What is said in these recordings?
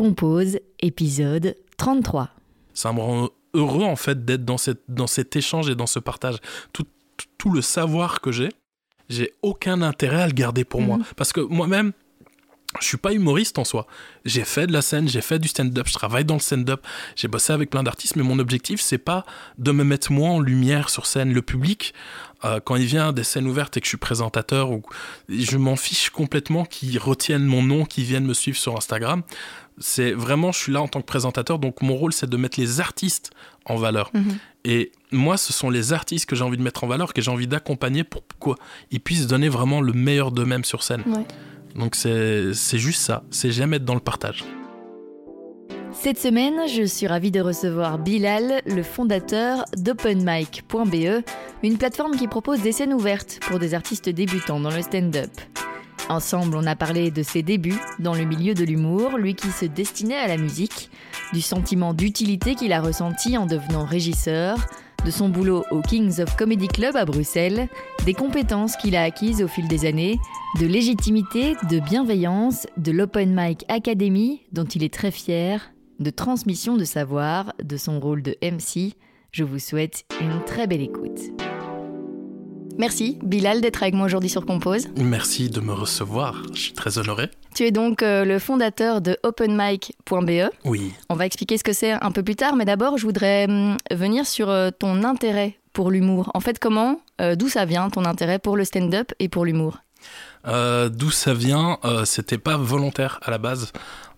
Compose, épisode 33. Ça me rend heureux en fait d'être dans, cette, dans cet échange et dans ce partage. Tout, tout le savoir que j'ai, j'ai aucun intérêt à le garder pour moi. Mhm. Parce que moi-même, je suis pas humoriste en soi. J'ai fait de la scène, j'ai fait du stand-up, je travaille dans le stand-up, j'ai bossé avec plein d'artistes, mais mon objectif, c'est pas de me mettre moi en lumière sur scène. Le public, euh, quand il vient des scènes ouvertes et que je suis présentateur, ou, je m'en fiche complètement qu'ils retiennent mon nom, qu'ils viennent me suivre sur Instagram. C'est vraiment, je suis là en tant que présentateur, donc mon rôle, c'est de mettre les artistes en valeur. Mhm. Et moi, ce sont les artistes que j'ai envie de mettre en valeur, que j'ai envie d'accompagner pour quoi ils puissent donner vraiment le meilleur d'eux-mêmes sur scène. Ouais. Donc c'est juste ça, c'est jamais être dans le partage. Cette semaine, je suis ravie de recevoir Bilal, le fondateur d'OpenMic.be, une plateforme qui propose des scènes ouvertes pour des artistes débutants dans le stand-up. Ensemble, on a parlé de ses débuts dans le milieu de l'humour, lui qui se destinait à la musique, du sentiment d'utilité qu'il a ressenti en devenant régisseur, de son boulot au Kings of Comedy Club à Bruxelles, des compétences qu'il a acquises au fil des années, de légitimité, de bienveillance, de l'Open Mic Academy, dont il est très fier, de transmission de savoir, de son rôle de MC. Je vous souhaite une très belle écoute. Merci Bilal d'être avec moi aujourd'hui sur Compose. Merci de me recevoir, je suis très honoré. Tu es donc euh, le fondateur de openmic.be. Oui, On va expliquer ce que c'est un peu plus tard, mais d'abord, je voudrais hum, venir sur euh, ton intérêt pour l'humour. En fait, comment, euh, d'où ça vient ton intérêt pour le stand-up et pour l'humour? D'où ça vient C'était pas volontaire à la base.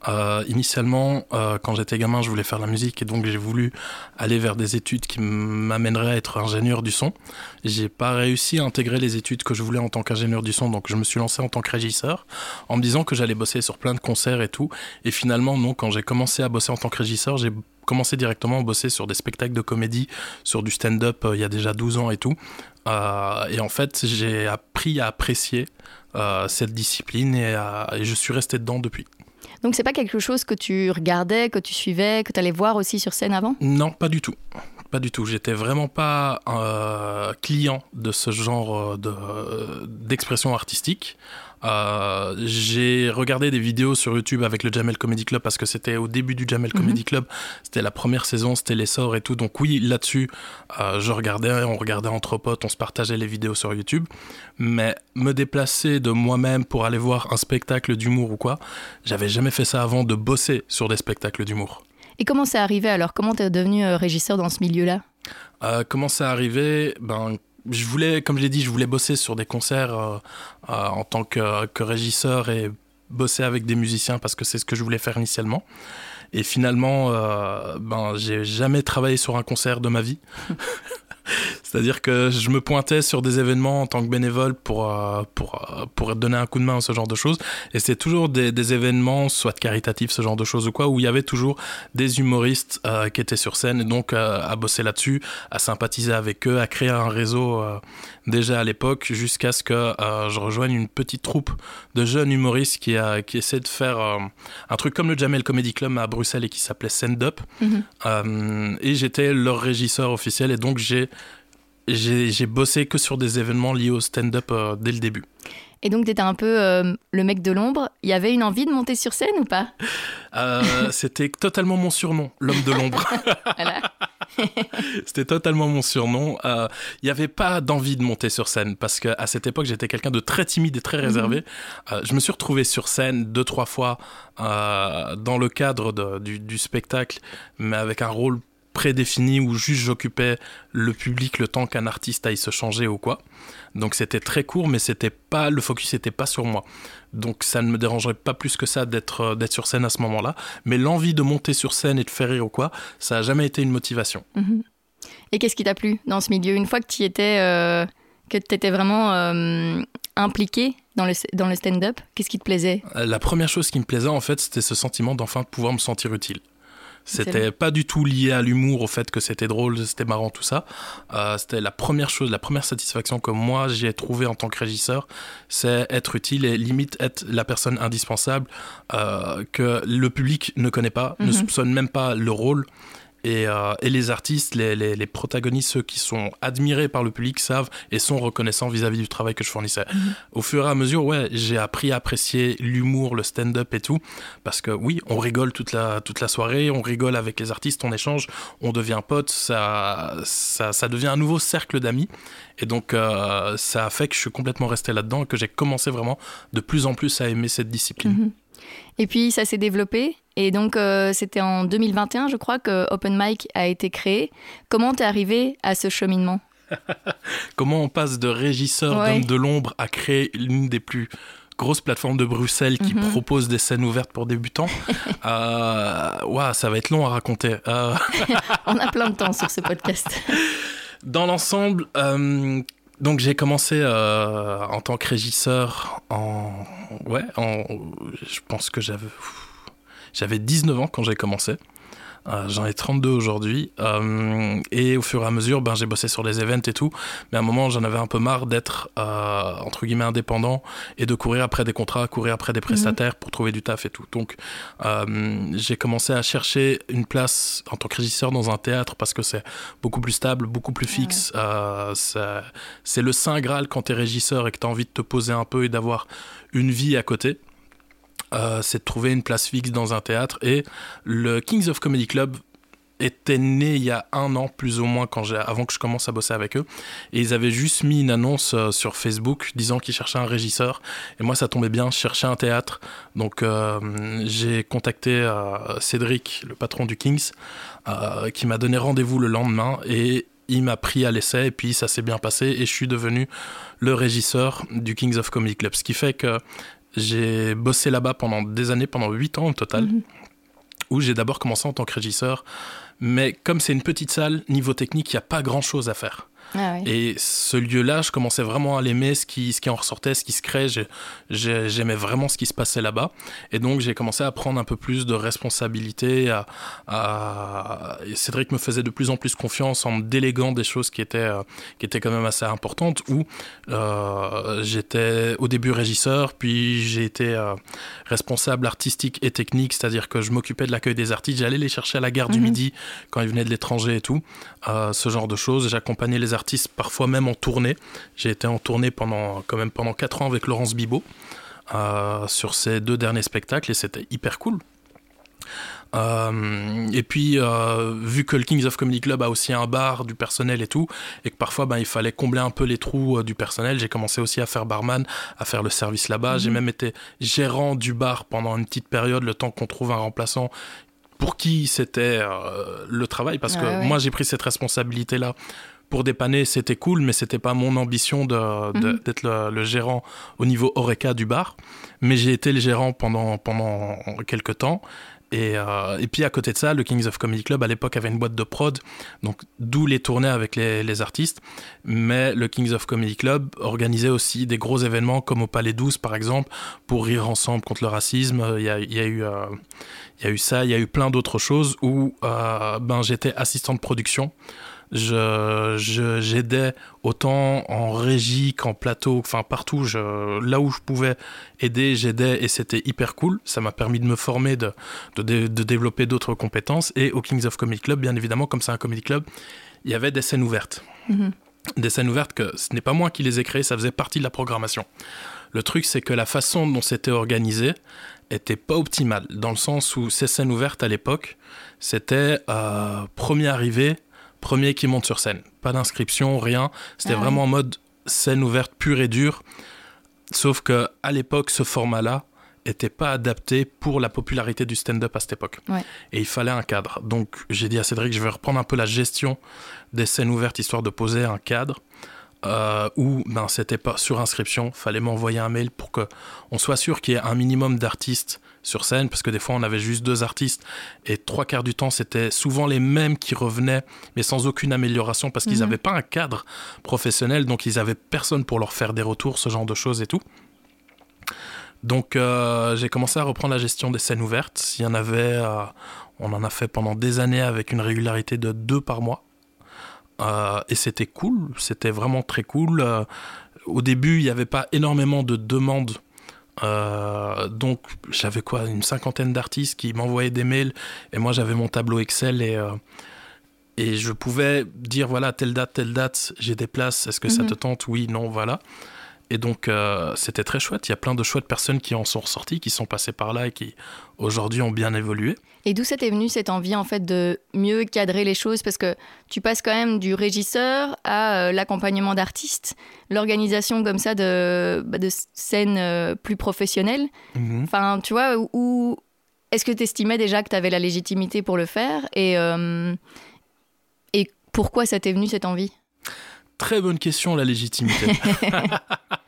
Euh, initialement, euh, quand j'étais gamin, je voulais faire la musique et donc j'ai voulu aller vers des études qui m'amèneraient à être ingénieur du son. J'ai pas réussi à intégrer les études que je voulais en tant qu'ingénieur du son, donc je me suis lancé en tant que régisseur en me disant que j'allais bosser sur plein de concerts et tout. Et finalement, non, quand j'ai commencé à bosser en tant que régisseur, j'ai commencé directement à bosser sur des spectacles de comédie, sur du stand-up euh, il y a déjà 12 ans et tout. Et en fait, j'ai appris à apprécier cette discipline et je suis resté dedans depuis. Donc, c'est pas quelque chose que tu regardais, que tu suivais, que tu allais voir aussi sur scène avant? Non, pas du tout. Pas du tout. J'étais vraiment pas euh, client de ce genre euh, de, euh, d'expression artistique. Euh, j'ai regardé des vidéos sur YouTube avec le Jamel Comedy Club parce que c'était au début du Jamel Comedy Club. C'était la première saison, c'était l'essor et tout. Donc oui, là-dessus, euh, je regardais, on regardait entre potes, on se partageait les vidéos sur YouTube. Mais me déplacer de moi-même pour aller voir un spectacle d'humour ou quoi, j'avais jamais fait ça avant de bosser sur des spectacles d'humour. Et comment c'est arrivé alors? Comment tu es devenu euh, régisseur dans ce milieu-là? Euh, comment ça arrivé? Ben, je voulais, comme je l'ai dit, je voulais bosser sur des concerts euh, euh, en tant que, que régisseur et bosser avec des musiciens parce que c'est ce que je voulais faire initialement. Et finalement, euh, ben, j'ai jamais travaillé sur un concert de ma vie. C'est-à-dire que je me pointais sur des événements en tant que bénévole pour, euh, pour, euh, pour donner un coup de main à ce genre de choses. Et c'était toujours des, des événements, soit caritatifs, ce genre de choses ou quoi, où il y avait toujours des humoristes euh, qui étaient sur scène et donc euh, à bosser là-dessus, à sympathiser avec eux, à créer un réseau euh, déjà à l'époque, jusqu'à ce que je rejoigne une petite troupe de jeunes humoristes qui, qui essaient de faire un truc comme le Jamel Comedy Club à Bruxelles et qui s'appelait Send Up. Mhm. Et j'étais leur régisseur officiel et donc j'ai j'ai bossé que sur des événements liés au stand-up euh, dès le début. Et donc, tu étais un peu euh, le mec de l'ombre. Il y avait une envie de monter sur scène ou pas? Euh, C'était totalement mon surnom, l'homme de l'ombre. Voilà. C'était totalement mon surnom. Euh, Il n'y avait pas d'envie de monter sur scène parce qu'à cette époque, j'étais quelqu'un de très timide et très réservé. Euh, je me suis retrouvé sur scène deux, trois fois dans le cadre de- du, du spectacle, mais avec un rôle prédéfini où juste j'occupais le public le temps qu'un artiste aille se changer ou quoi. Donc c'était très court, mais c'était pas le focus n'était pas sur moi. Donc ça ne me dérangerait pas plus que ça d'être euh, d'être sur scène à ce moment-là. Mais l'envie de monter sur scène et de faire rire ou quoi, ça a jamais été une motivation. Mhm. Et qu'est-ce qui t'a plu dans ce milieu? Une fois que tu étais, euh, que tu étais vraiment euh, impliqué dans le, dans le stand-up, qu'est-ce qui te plaisait? La première chose qui me plaisait en fait, c'était ce sentiment d'enfin pouvoir me sentir utile. C'était pas du tout lié à l'humour, au fait que c'était drôle, c'était marrant, tout ça. Euh, c'était la première chose, la première satisfaction que moi j'ai trouvée en tant que régisseur, c'est être utile et limite être la personne indispensable euh, que le public ne connaît pas, ne Mhm. soupçonne même pas le rôle. Et, euh, et les artistes, les, les, les, protagonistes, ceux qui sont admirés par le public, savent et sont reconnaissants vis-à-vis du travail que je fournissais. Mhm. Au fur et à mesure, ouais, j'ai appris à apprécier l'humour, le stand-up et tout. Parce que oui, on rigole toute la, toute la soirée, on rigole avec les artistes, on échange, on devient pote, ça, ça, ça devient un nouveau cercle d'amis. Et donc, euh, ça a fait que je suis complètement resté là-dedans et que j'ai commencé vraiment de plus en plus à aimer cette discipline. Mhm. Et puis, ça s'est développé. Et donc, euh, c'était en 2021, je crois, que Open Mic a été créé. Comment t'es arrivé à ce cheminement? Comment on passe de régisseur d'homme de l'ombre à créer l'une des plus grosses plateformes de Bruxelles qui mhm. propose des scènes ouvertes pour débutants? euh, ça va être long à raconter. Euh. on a plein de temps sur ce podcast. Dans l'ensemble, euh, donc j'ai commencé euh, en tant que régisseur en ouais, en, je pense que j'avais j'avais 19 ans quand j'ai commencé. Euh, j'en ai 32 aujourd'hui. Euh, et au fur et à mesure, ben, j'ai bossé sur les events et tout. Mais à un moment, j'en avais un peu marre d'être, euh, entre guillemets, indépendant et de courir après des contrats, courir après des mhm. prestataires pour trouver du taf et tout. Donc, j'ai commencé à chercher une place en tant que régisseur dans un théâtre parce que c'est beaucoup plus stable, beaucoup plus fixe. c'est le saint Graal quand tu es régisseur et que tu as envie de te poser un peu et d'avoir une vie à côté. Euh, c'est de trouver une place fixe dans un théâtre. Et le Kings of Comedy Club était né il y a un an plus ou moins quand avant que je commence à bosser avec eux. Et ils avaient juste mis une annonce euh, sur Facebook disant qu'ils cherchaient un régisseur. Et moi ça tombait bien je cherchais un théâtre. Donc euh, j'ai contacté Cédric le patron du Kings qui m'a donné rendez-vous le lendemain. Et il m'a pris à l'essai. Et puis ça s'est bien passé. Et je suis devenu le régisseur du Kings of Comedy Club. Ce qui fait que j'ai bossé là-bas pendant des années, pendant 8 ans au total, mhm. où j'ai d'abord commencé en tant que régisseur. Mais comme c'est une petite salle, niveau technique, il n'y a pas grand-chose à faire. Ah et ce lieu-là, je commençais vraiment à l'aimer, ce qui, ce qui en ressortait, ce qui se crée. J'aimais vraiment ce qui se passait là-bas. Et donc, j'ai commencé à prendre un peu plus de responsabilité. À, Cédric me faisait de plus en plus confiance en me déléguant des choses qui étaient, euh, qui étaient quand même assez importantes. Où euh, j'étais au début régisseur, puis j'ai été euh, responsable artistique et technique, c'est-à-dire que je m'occupais de l'accueil des artistes. J'allais les chercher à la gare du mhm. Midi quand ils venaient de l'étranger et tout. ce genre de choses. J'accompagnais les artistes parfois même en tournée. J'ai été en tournée pendant, quand même pendant 4 ans avec Laurence Bibot euh, sur ces deux derniers spectacles et c'était hyper cool. Euh, et puis, euh, vu que le Kings of Comedy Club a aussi un bar, du personnel et tout, et que parfois ben, il fallait combler un peu les trous du personnel, j'ai commencé aussi à faire barman, à faire le service là-bas. J'ai mhm. même été gérant du bar pendant une petite période, le temps qu'on trouve un remplaçant pour qui c'était le travail, parce que moi j'ai pris cette responsabilité-là pour dépanner, c'était cool, mais c'était pas mon ambition mhm. d'être le, gérant au niveau Oreca du bar. Mais j'ai été le gérant pendant, pendant quelques temps. Et, euh, et, puis à côté de ça, le Kings of Comedy Club à l'époque avait une boîte de prod, donc d'où les tournées avec les, artistes. Mais le Kings of Comedy Club organisait aussi des gros événements comme au Palais 12 par exemple, pour rire ensemble contre le racisme. Il y a, il y a eu, euh, il y a eu ça, il y a eu plein d'autres choses où euh, ben, j'étais assistant de production je j'aidais autant en régie qu'en plateau, enfin partout, je, là où je pouvais aider, j'aidais et c'était hyper cool. Ça m'a permis de me former, de, de, de développer d'autres compétences. Et au Kings of Comedy Club, bien évidemment, comme c'est un comedy club, il y avait des scènes ouvertes. Mm-hmm. Des scènes ouvertes que ce n'est pas moi qui les ai créées, ça faisait partie de la programmation. Le truc, c'est que la façon dont c'était organisé était pas optimale, dans le sens où ces scènes ouvertes à l'époque, c'était euh, premier arrivé, premier qui monte sur scène. Pas d'inscription, rien. C'était ah vraiment en mode scène ouverte pure et dure. Sauf que à l'époque, ce format-là était pas adapté pour la popularité du stand-up à cette époque. Et il fallait un cadre. Donc j'ai dit à Cédric, je vais reprendre un peu la gestion des scènes ouvertes histoire de poser un cadre. Euh, où ben, c'était pas sur inscription, fallait m'envoyer un mail pour que on soit sûr qu'il y ait un minimum d'artistes sur scène, parce que des fois on avait juste deux artistes, et trois quarts du temps c'était souvent les mêmes qui revenaient, mais sans aucune amélioration, parce qu'ils n'avaient mhm. pas un cadre professionnel, donc ils avaient personne pour leur faire des retours, ce genre de choses et tout. Donc euh, j'ai commencé à reprendre la gestion des scènes ouvertes. Il y en avait, euh, on en a fait pendant des années avec une régularité de deux par mois. Euh, et c'était cool, c'était vraiment très cool. au début, il n'y avait pas énormément de demandes Euh, donc j'avais quoi, une cinquantaine d'artistes qui m'envoyaient des mails et moi j'avais mon tableau Excel et, euh, et je pouvais dire voilà, telle date, telle date, j'ai des places, est-ce que ça Mhm. te tente? Oui, non, voilà. Et donc euh, c'était très chouette, il y a plein de chouettes personnes qui en sont ressorties, qui sont passées par là et qui aujourd'hui ont bien évolué. Et d'où c'était venu cette envie en fait de mieux cadrer les choses? Parce que tu passes quand même du régisseur à euh, l'accompagnement d'artistes, l'organisation comme ça de, bah, de scènes euh, plus professionnelles. Mhm. Enfin, tu vois, où, est-ce que tu estimais déjà que tu avais la légitimité pour le faire? Et, et pourquoi ça t'est venu cette envie? Très bonne question, la légitimité.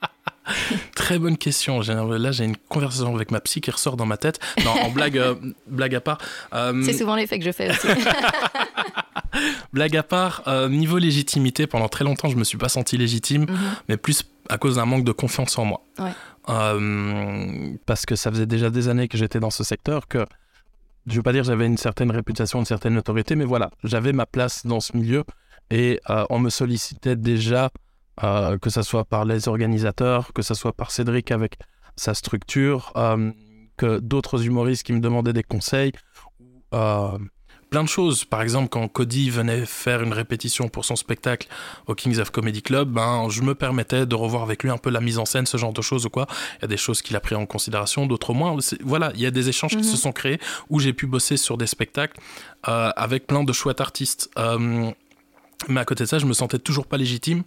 Très bonne question. Là, j'ai une conversation avec ma psy qui ressort dans ma tête. Non, en blague, euh, blague à part. euh, C'est souvent l'effet que je fais aussi. blague à part, euh, niveau légitimité, pendant très longtemps, je me suis pas senti légitime, Mhm. mais plus à cause d'un manque de confiance en moi. Ouais. Parce que ça faisait déjà des années que j'étais dans ce secteur que je veux pas dire que j'avais une certaine réputation, une certaine notoriété, mais voilà, j'avais ma place dans ce milieu et on me sollicitait déjà, euh, que ce soit par les organisateurs, que ce soit par Cédric avec sa structure, euh, que d'autres humoristes qui me demandaient des conseils, euh, plein de choses. Par exemple, quand Cody venait faire une répétition pour son spectacle au Kings of Comedy Club, ben, je me permettais de revoir avec lui un peu la mise en scène, ce genre de choses ou quoi. Il y a des choses qu'il a pris en considération, d'autres moins. Voilà, il y a des échanges qui Mhm. se sont créés où j'ai pu bosser sur des spectacles euh, avec plein de chouettes artistes. Mais à côté de ça, je me sentais toujours pas légitime.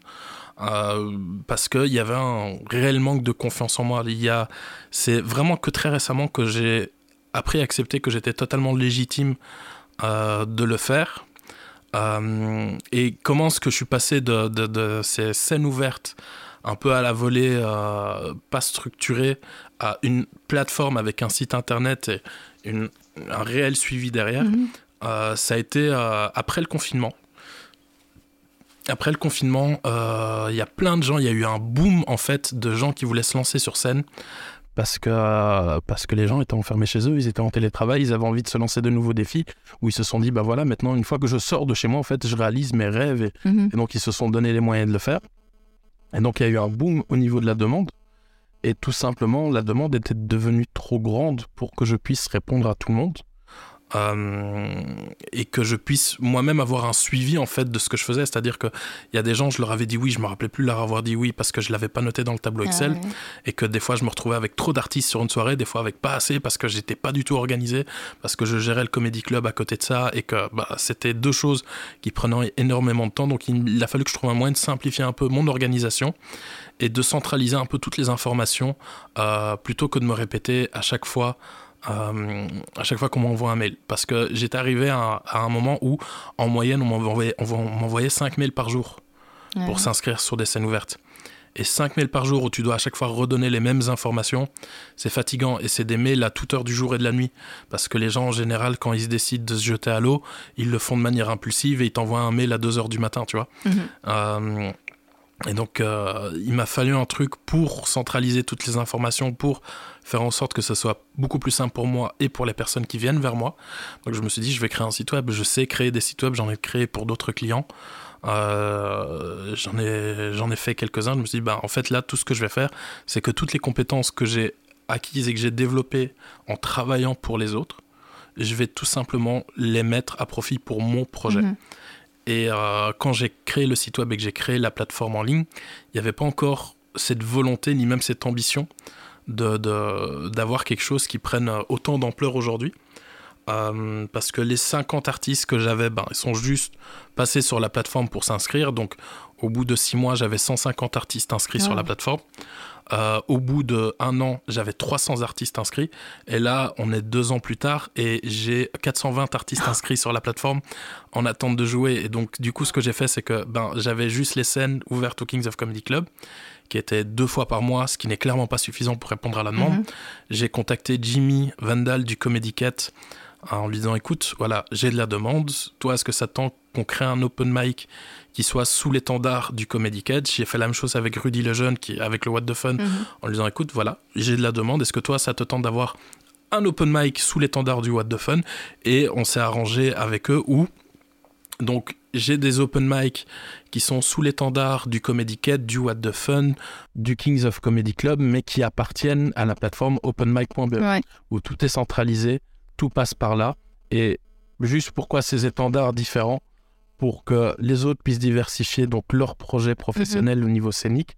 Euh, parce qu'il y avait un réel manque de confiance en moi. Il y a, c'est vraiment que très récemment que j'ai appris à accepter que j'étais totalement légitime euh, de le faire. Euh, et comment est-ce que je suis passé de, de- de ces scènes ouvertes, un peu à la volée, pas structurée, à une plateforme avec un site internet et une- un réel suivi derrière, Mhm. euh, ça a été après le confinement. Après le confinement, euh, il y a plein de gens, il y a eu un boom en fait de gens qui voulaient se lancer sur scène parce que, parce que les gens étaient enfermés chez eux, ils étaient en télétravail, ils avaient envie de se lancer de nouveaux défis où ils se sont dit bah voilà maintenant une fois que je sors de chez moi en fait je réalise mes rêves et, Mhm. et donc ils se sont donné les moyens de le faire. Et donc il y a eu un boom au niveau de la demande et tout simplement la demande était devenue trop grande pour que je puisse répondre à tout le monde. Euh, et que je puisse moi-même avoir un suivi en fait de ce que je faisais, c'est-à-dire que il y a des gens, je leur avais dit oui, je me rappelais plus leur avoir dit oui parce que je l'avais pas noté dans le tableau Excel, Ah ouais. et que des fois je me retrouvais avec trop d'artistes sur une soirée, des fois avec pas assez parce que j'étais pas du tout organisé, parce que je gérais le comédie club à côté de ça et que bah, c'était deux choses qui prenaient énormément de temps. Donc il, il a fallu que je trouve un moyen de simplifier un peu mon organisation et de centraliser un peu toutes les informations euh, plutôt que de me répéter à chaque fois. Euh, à chaque fois qu'on m'envoie un mail. Parce que j'étais arrivé à, à un moment où, en moyenne, on m'envoyait, on m'envoyait 5 mails par jour pour s'inscrire sur des scènes ouvertes. Et 5 mails par jour où tu dois à chaque fois redonner les mêmes informations, c'est fatigant. Et c'est des mails à toute heure du jour et de la nuit. Parce que les gens, en général, quand ils se décident de se jeter à l'eau, ils le font de manière impulsive et ils t'envoient un mail à 2 heures du matin, tu vois. Mhm. Euh, et donc, euh, il m'a fallu un truc pour centraliser toutes les informations, pour faire en sorte que ce soit beaucoup plus simple pour moi et pour les personnes qui viennent vers moi. Donc, je me suis dit, je vais créer un site web. Je sais créer des sites web, j'en ai créé pour d'autres clients. Euh, j'en ai, j'en ai fait quelques-uns. Je me suis dit, bah, en fait, là, tout ce que je vais faire, c'est que toutes les compétences que j'ai acquises et que j'ai développées en travaillant pour les autres, je vais tout simplement les mettre à profit pour mon projet. Mhm. Et euh, quand j'ai créé le site web et que j'ai créé la plateforme en ligne, il n'y avait pas encore cette volonté ni même cette ambition de- d'avoir quelque chose qui prenne autant d'ampleur aujourd'hui. Euh, parce que les 50 artistes que j'avais, ben, ils sont juste passés sur la plateforme pour s'inscrire. Donc, au bout de six mois, j'avais 150 artistes inscrits sur Ah. la plateforme. Euh, au bout de un an, j'avais 300 artistes inscrits. Et là, on est deux ans plus tard et j'ai 420 artistes inscrits sur la plateforme en attente de jouer. Et donc, du coup, ce que j'ai fait, c'est que ben, j'avais juste les scènes ouvertes au Kings of Comedy Club, qui étaient deux fois par mois, ce qui n'est clairement pas suffisant pour répondre à la demande. Mhm. J'ai contacté Jimmy Vandal du Comedy Cat en lui disant écoute, voilà, j'ai de la demande. Toi, est-ce que ça te tente qu'on crée un open mic qui soit sous l'étendard du Comedy Cat J'ai fait la même chose avec Rudy Lejeune, qui avec le What the Fun, Mhm. en lui disant écoute, voilà, j'ai de la demande. Est-ce que toi, ça te tente d'avoir un open mic sous l'étendard du What the Fun? Et on s'est arrangé avec eux où donc j'ai des open mic qui sont sous l'étendard du Comedy Cat, du What the Fun, du Kings of Comedy Club, mais qui appartiennent à la plateforme openmic.be, où tout est centralisé, tout passe par là. Et juste pourquoi ces étendards différents? Pour que les autres puissent diversifier donc leur projet professionnel au niveau scénique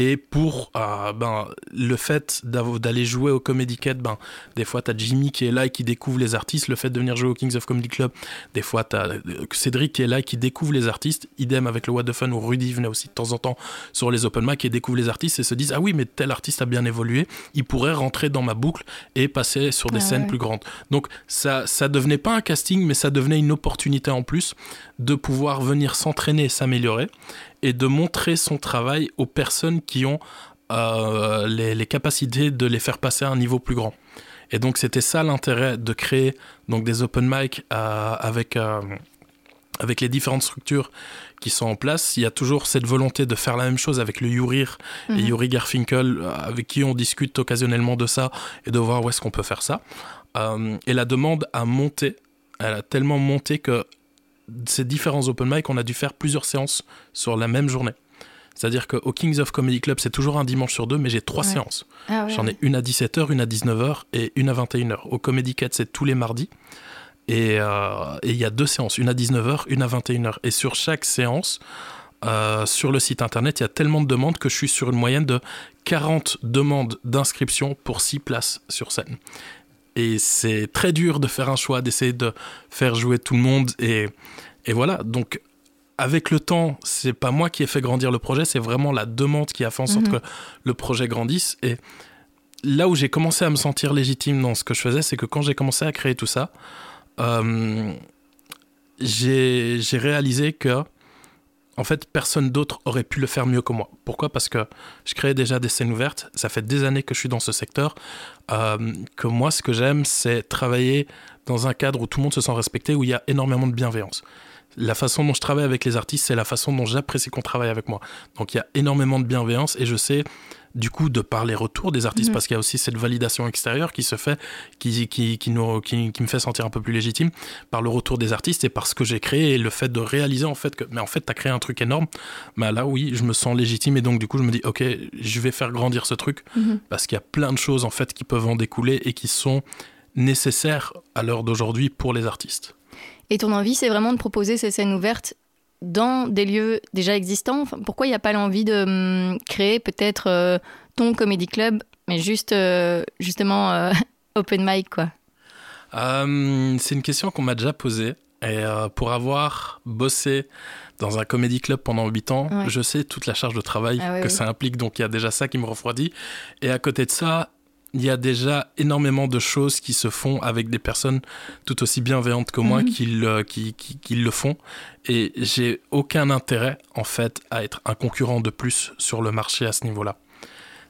et pour euh, ben, le fait d'aller jouer au Comedy Cat, ben, des fois tu as Jimmy qui est là et qui découvre les artistes. Le fait de venir jouer au Kings of Comedy Club, des fois tu as euh, Cédric qui est là et qui découvre les artistes. Idem avec le What the Fun où Rudy venait aussi de temps en temps sur les open mic et découvre les artistes et se disent Ah oui, mais tel artiste a bien évolué, il pourrait rentrer dans ma boucle et passer sur des ah scènes plus grandes. Donc ça, ça devenait pas un casting, mais ça devenait une opportunité en plus de pouvoir venir s'entraîner et s'améliorer et de montrer son travail aux personnes qui ont euh, les, capacités de les faire passer à un niveau plus grand. Et donc c'était ça l'intérêt de créer donc des open mic euh, avec euh, avec les différentes structures qui sont en place. Il y a toujours cette volonté de faire la même chose avec le Yurir et mhm. Yuri Garfinkel, avec qui on discute occasionnellement de ça et de voir où est-ce qu'on peut faire ça. et la demande a monté, elle a tellement monté que ces différents open mic, on a dû faire plusieurs séances sur la même journée. C'est-à-dire qu'au Kings of Comedy Club, c'est toujours un dimanche sur deux, mais j'ai trois séances. Ah J'en ai une à 17h, une à 19h et une à 21h. Au Comedy Cat, c'est tous les mardis. Euh, et il y a deux séances, une à 19h, une à 21h. Et sur chaque séance, euh, sur le site internet, il y a tellement de demandes que je suis sur une moyenne de 40 demandes d'inscription pour 6 places sur scène. Et c'est très dur de faire un choix, d'essayer de faire jouer tout le monde. Et, et voilà, donc avec le temps, c'est pas moi qui ai fait grandir le projet, c'est vraiment la demande qui a fait en sorte mhm. que le projet grandisse. Et là où j'ai commencé à me sentir légitime dans ce que je faisais, c'est que quand j'ai commencé à créer tout ça, euh, j'ai réalisé que en fait, personne d'autre aurait pu le faire mieux que moi. Pourquoi? Parce que je crée déjà des scènes ouvertes. Ça fait des années que je suis dans ce secteur. Euh, que moi, ce que j'aime, c'est travailler dans un cadre où tout le monde se sent respecté, où il y a énormément de bienveillance. La façon dont je travaille avec les artistes, c'est la façon dont j'apprécie qu'on travaille avec moi. Donc il y a énormément de bienveillance et je sais du coup de par les retours des artistes, mhm. parce qu'il y a aussi cette validation extérieure qui se fait, qui, qui, qui, nous, qui, me fait sentir un peu plus légitime par le retour des artistes et par ce que j'ai créé et le fait de réaliser en fait que, mais en fait, tu as créé un truc énorme. Bah là, oui, je me sens légitime et donc du coup, je me dis, ok, je vais faire grandir ce truc mhm. parce qu'il y a plein de choses en fait qui peuvent en découler et qui sont nécessaires à l'heure d'aujourd'hui pour les artistes. Et ton envie, c'est vraiment de proposer ces scènes ouvertes dans des lieux déjà existants? Pourquoi il n'y a pas l'envie de hum, créer peut-être euh, ton comédie club, mais juste euh, justement euh, open mic quoi? C'est une question qu'on m'a déjà posée. Et pour avoir bossé dans un comédie club pendant 8 ans, je sais toute la charge de travail ah que ça implique. Donc il y a déjà ça qui me refroidit. Et à côté de ça, il y a déjà énormément de choses qui se font avec des personnes tout aussi bienveillantes que moi mhm. qui, qui, qui, le font. Et j'ai aucun intérêt, en fait, à être un concurrent de plus sur le marché à ce niveau-là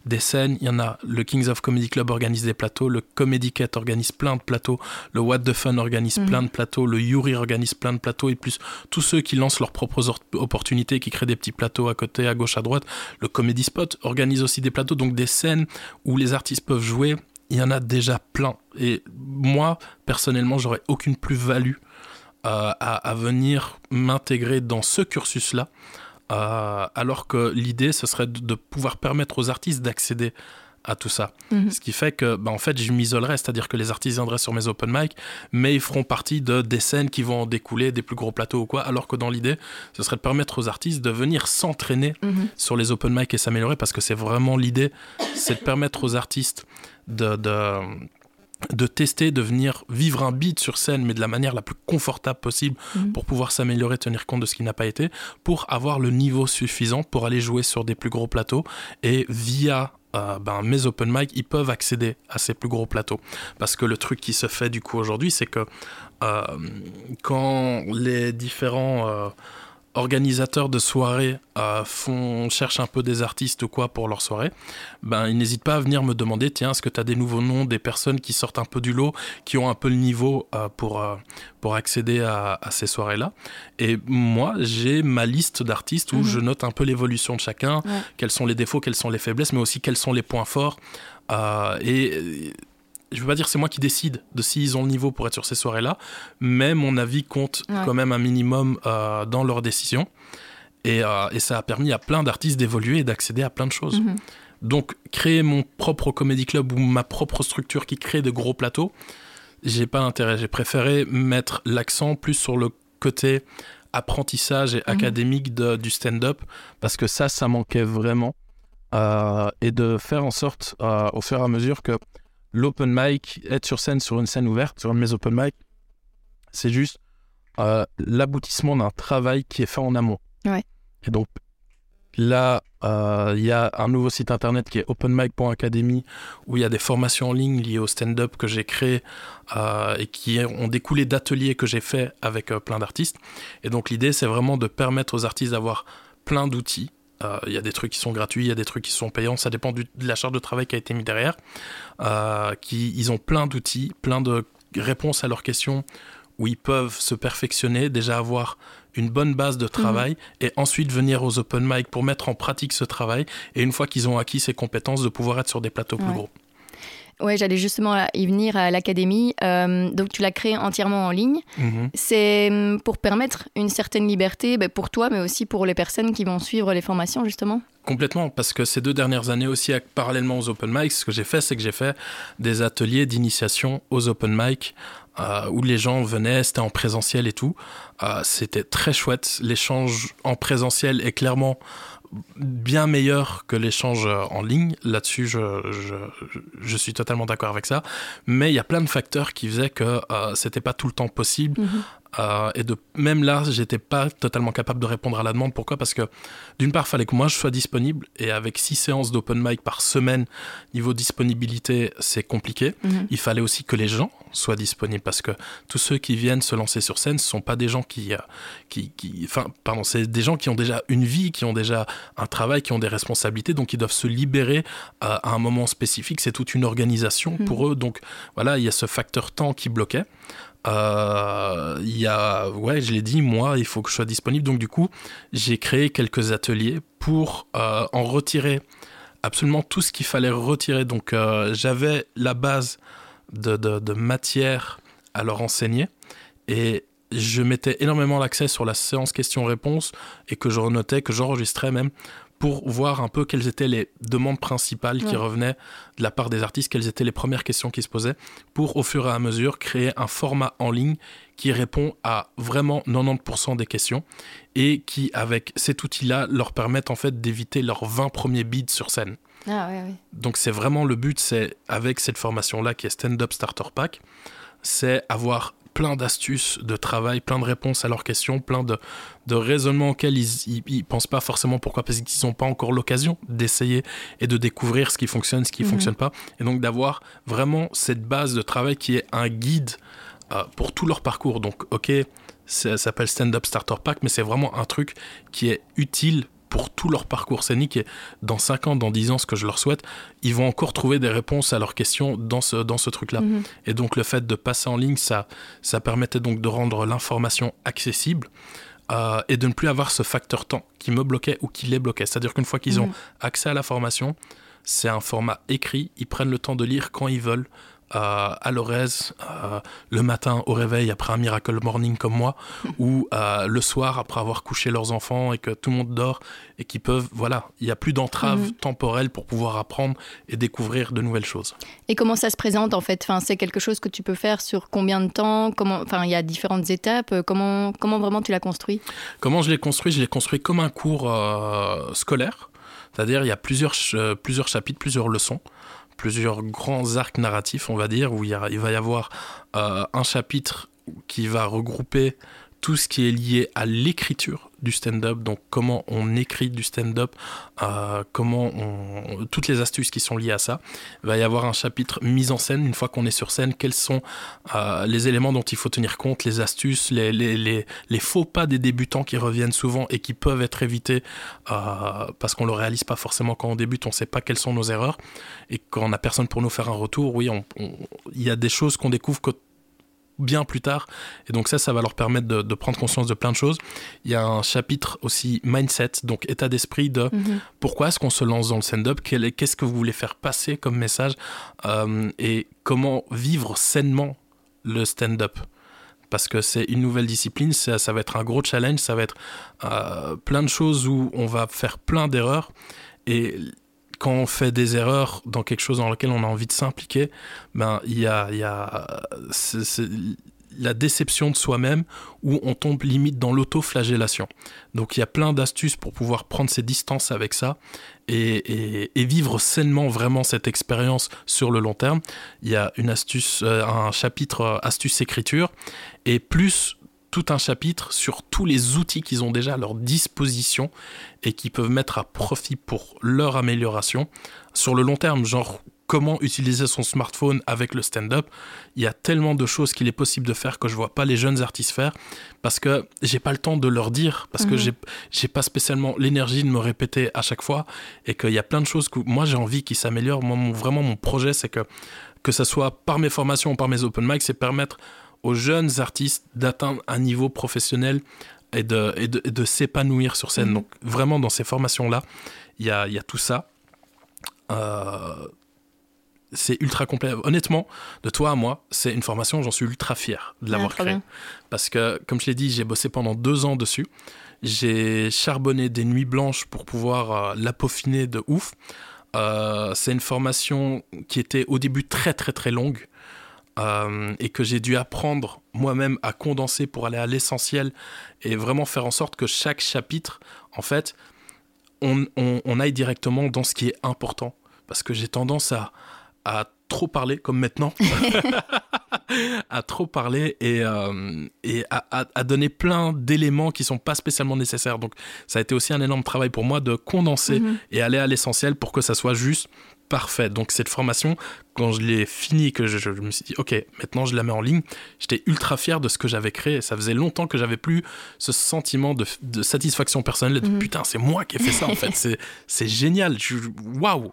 des scènes. Il y en a, le Kings of Comedy Club organise des plateaux, le Comedy Cat organise plein de plateaux, le What the Fun organise mhm. plein de plateaux, le Yuri organise plein de plateaux, et plus tous ceux qui lancent leurs propres opportunités, qui créent des petits plateaux à côté, à gauche, à droite. Le Comedy Spot organise aussi des plateaux, donc des scènes où les artistes peuvent jouer. Il y en a déjà plein. Et moi, personnellement, j'aurais aucune plus-value euh, à, venir m'intégrer dans ce cursus-là. Euh, alors que l'idée, ce serait de, pouvoir permettre aux artistes d'accéder à tout ça. Mhm. Ce qui fait que, bah, en fait, je m'isolerais, c'est-à-dire que les artistes viendraient sur mes open mic, mais ils feront partie de des scènes qui vont en découler, des plus gros plateaux ou quoi, alors que dans l'idée, ce serait de permettre aux artistes de venir s'entraîner mhm. sur les open mic et s'améliorer, parce que c'est vraiment l'idée, c'est de permettre aux artistes de de tester, de venir vivre un beat sur scène, mais de la manière la plus confortable possible mhm. pour pouvoir s'améliorer, tenir compte de ce qui n'a pas été, pour avoir le niveau suffisant pour aller jouer sur des plus gros plateaux. Et via euh, ben, mes open mic, ils peuvent accéder à ces plus gros plateaux. Parce que le truc qui se fait du coup aujourd'hui, c'est que euh, quand les différents... Euh, organisateurs de soirées euh, font, cherchent un peu des artistes ou quoi pour leur soirée, ben, ils n'hésitent pas à venir me demander tiens, est-ce que tu as des nouveaux noms, des personnes qui sortent un peu du lot, qui ont un peu le niveau euh, pour, euh, pour accéder à, ces soirées-là Et moi, j'ai ma liste d'artistes où mhm. je note un peu l'évolution de chacun, quels sont les défauts, quelles sont les faiblesses, mais aussi quels sont les points forts. et je veux pas dire c'est moi qui décide de s'ils ont le niveau pour être sur ces soirées-là, mais mon avis compte quand même un minimum euh, dans leurs décisions. Et, euh, et, ça a permis à plein d'artistes d'évoluer et d'accéder à plein de choses. Mhm. Donc, créer mon propre comédie club ou ma propre structure qui crée de gros plateaux, j'ai pas l'intérêt. J'ai préféré mettre l'accent plus sur le côté apprentissage et mhm. académique de, du stand-up parce que ça, ça manquait vraiment. Euh, et de faire en sorte, au fur et à mesure, que l'open mic, être sur scène, sur une scène ouverte, sur une de mes open mic, c'est juste euh, l'aboutissement d'un travail qui est fait en amont. Et donc là, euh, il y a un nouveau site internet qui est openmic.academy où il y a des formations en ligne liées au stand-up que j'ai créé euh, et qui ont découlé d'ateliers que j'ai fait avec plein d'artistes. Et donc l'idée, c'est vraiment de permettre aux artistes d'avoir plein d'outils euh, il y a des trucs qui sont gratuits, il y a des trucs qui sont payants, ça dépend de la charge de travail qui a été mis derrière. Euh, qui, ils ont plein d'outils, plein de réponses à leurs questions où ils peuvent se perfectionner, déjà avoir une bonne base de travail mhm. et ensuite venir aux open mic pour mettre en pratique ce travail et une fois qu'ils ont acquis ces compétences de pouvoir être sur des plateaux plus gros. Ouais, j'allais justement y venir à l'académie. Euh, donc, tu l'as créé entièrement en ligne. Mhm. C'est hum, pour permettre une certaine liberté ben, pour toi, mais aussi pour les personnes qui vont suivre les formations, justement Complètement, parce que ces deux dernières années aussi, parallèlement aux open mics, ce que j'ai fait, c'est que j'ai fait des ateliers d'initiation aux open mics euh, où les gens venaient, c'était en présentiel et tout. Euh, c'était très chouette. L'échange en présentiel est clairement bien meilleur que l'échange en ligne. Là-dessus, je, suis totalement d'accord avec ça. Mais il y a plein de facteurs qui faisaient que euh, c'était pas tout le temps possible. Mhm. Euh, et de même là, j'étais pas totalement capable de répondre à la demande. Pourquoi? Parce que d'une part, il fallait que moi je sois disponible et avec six séances d'open mic par semaine, niveau disponibilité, c'est compliqué. Mhm. Il fallait aussi que les gens soient disponibles parce que tous ceux qui viennent se lancer sur scène, ce sont pas des gens qui, euh, qui, qui enfin, pardon, c'est des gens qui ont déjà une vie, qui ont déjà un travail, qui ont des responsabilités, donc ils doivent se libérer euh, à un moment spécifique. C'est toute une organisation mhm. pour eux. Donc voilà, il y a ce facteur temps qui bloquait. Euh, il y a, ouais, je l'ai dit, moi, il faut que je sois disponible. Donc, du coup, j'ai créé quelques ateliers pour euh, en retirer absolument tout ce qu'il fallait retirer. Donc, euh, j'avais la base de, de, matière à leur enseigner et je mettais énormément l'accès sur la séance questions-réponses et que je renotais, que j'enregistrais même pour voir un peu quelles étaient les demandes principales qui revenaient de la part des artistes, quelles étaient les premières questions qui se posaient, pour au fur et à mesure créer un format en ligne qui répond à vraiment 90% des questions et qui, avec cet outil-là, leur permettent en fait d'éviter leurs 20 premiers bids sur scène. Ah, Donc c'est vraiment le but, c'est avec cette formation-là qui est Stand Up Starter Pack, c'est avoir plein d'astuces de travail, plein de réponses à leurs questions, plein de, de raisonnements auxquels ils ne pensent pas forcément. Pourquoi Parce qu'ils n'ont pas encore l'occasion d'essayer et de découvrir ce qui fonctionne, ce qui ne mhm. fonctionne pas. Et donc d'avoir vraiment cette base de travail qui est un guide euh, pour tout leur parcours. Donc, ok, ça s'appelle Stand Up Starter Pack, mais c'est vraiment un truc qui est utile pour tout leur parcours scénique et dans 5 ans, dans 10 ans, ce que je leur souhaite, ils vont encore trouver des réponses à leurs questions dans ce, dans ce truc-là. Mhm. Et donc le fait de passer en ligne, ça, ça permettait donc de rendre l'information accessible. Euh, et de ne plus avoir ce facteur temps qui me bloquait ou qui les bloquait. C'est-à-dire qu'une fois qu'ils ont mhm. accès à la formation, c'est un format écrit, ils prennent le temps de lire quand ils veulent, à Lorez euh, le matin au réveil après un miracle morning comme moi, ou euh, le soir après avoir couché leurs enfants et que tout le monde dort et qui peuvent, voilà, il n'y a plus d'entrave mhm. temporelle pour pouvoir apprendre et découvrir de nouvelles choses. Et comment ça se présente en fait? Enfin, C'est quelque chose que tu peux faire sur combien de temps? Comment, enfin, Il y a différentes étapes. Comment, comment vraiment tu l'as construit? Comment je l'ai construit? Je l'ai construit comme un cours euh, scolaire. C'est-à-dire, il y a plusieurs, plusieurs chapitres, plusieurs leçons plusieurs grands arcs narratifs, on va dire, où il, va y avoir euh, un chapitre qui va regrouper tout ce qui est lié à l'écriture du stand-up, donc comment on écrit du stand-up, euh, comment toutes les astuces qui sont liées à ça. Il va y avoir un chapitre mise en scène, une fois qu'on est sur scène, quels sont euh, les éléments dont il faut tenir compte, les astuces, les, faux pas des débutants qui reviennent souvent et qui peuvent être évités euh, parce qu'on ne le réalise pas forcément quand on débute, on ne sait pas quelles sont nos erreurs. Et quand on n'a personne pour nous faire un retour, oui, il y a des choses qu'on découvre bien plus tard. Et donc ça, ça va leur permettre de, prendre conscience de plein de choses. Il y a un chapitre aussi mindset, donc état d'esprit de mhm. pourquoi est-ce qu'on se lance dans le stand-up, qu'est-ce que vous voulez faire passer comme message? Euh, et comment vivre sainement le stand-up? Parce que c'est une nouvelle discipline, ça, ça, va être un gros challenge, ça va être euh, plein de choses où on va faire plein d'erreurs. Et quand on fait des erreurs dans quelque chose dans lequel on a envie de s'impliquer, ben il y a, la déception de soi-même où on tombe limite dans l'autoflagellation. Donc il y a plein d'astuces pour pouvoir prendre ses distances avec ça et, et, vivre sainement vraiment cette expérience sur le long terme. Il y a une astuce, euh, un chapitre euh, astuce écriture et plus tout un chapitre sur tous les outils qu'ils ont déjà à leur disposition et qui peuvent mettre à profit pour leur amélioration sur le long terme, genre comment utiliser son smartphone avec le stand-up. Il y a tellement de choses qu'il est possible de faire que je vois pas les jeunes artistes faire parce que j'ai pas le temps de leur dire parce que mhm. j'ai j'ai pas spécialement l'énergie de me répéter à chaque fois et qu'il y a plein de choses que moi j'ai envie qui s'améliorent. Moi vraiment mon projet c'est que que ça soit par mes formations ou par mes open mic, c'est permettre aux jeunes artistes d'atteindre un niveau professionnel et de, et de, s'épanouir sur scène. Mhm. Donc vraiment dans ces formations-là, il y a, y a, tout ça. Euh, c'est ultra complet. Honnêtement, de toi à moi, c'est une formation, j'en suis ultra fier de l'avoir ah, créée. Parce que, comme je l'ai dit, j'ai bossé pendant deux ans dessus. J'ai charbonné des nuits blanches pour pouvoir euh, la peaufiner de ouf. Euh, c'est une formation qui était au début très très très longue. Euh, et que j'ai dû apprendre moi-même à condenser pour aller à l'essentiel et vraiment faire en sorte que chaque chapitre, en fait, on, aille directement dans ce qui est important. Parce que j'ai tendance à, trop parler, comme maintenant, à trop parler et, euh, et à, donner plein d'éléments qui sont pas spécialement nécessaires. Donc ça a été aussi un énorme travail pour moi de condenser mhm. et aller à l'essentiel pour que ça soit juste parfait. Donc cette formation, quand je l'ai finie, que je, me suis dit, ok, maintenant je la mets en ligne, j'étais ultra fier de ce que j'avais créé. Ça faisait longtemps que j'avais plus ce sentiment de, satisfaction personnelle, de mhm. putain, c'est moi qui ai fait ça en fait, c'est génial, waouh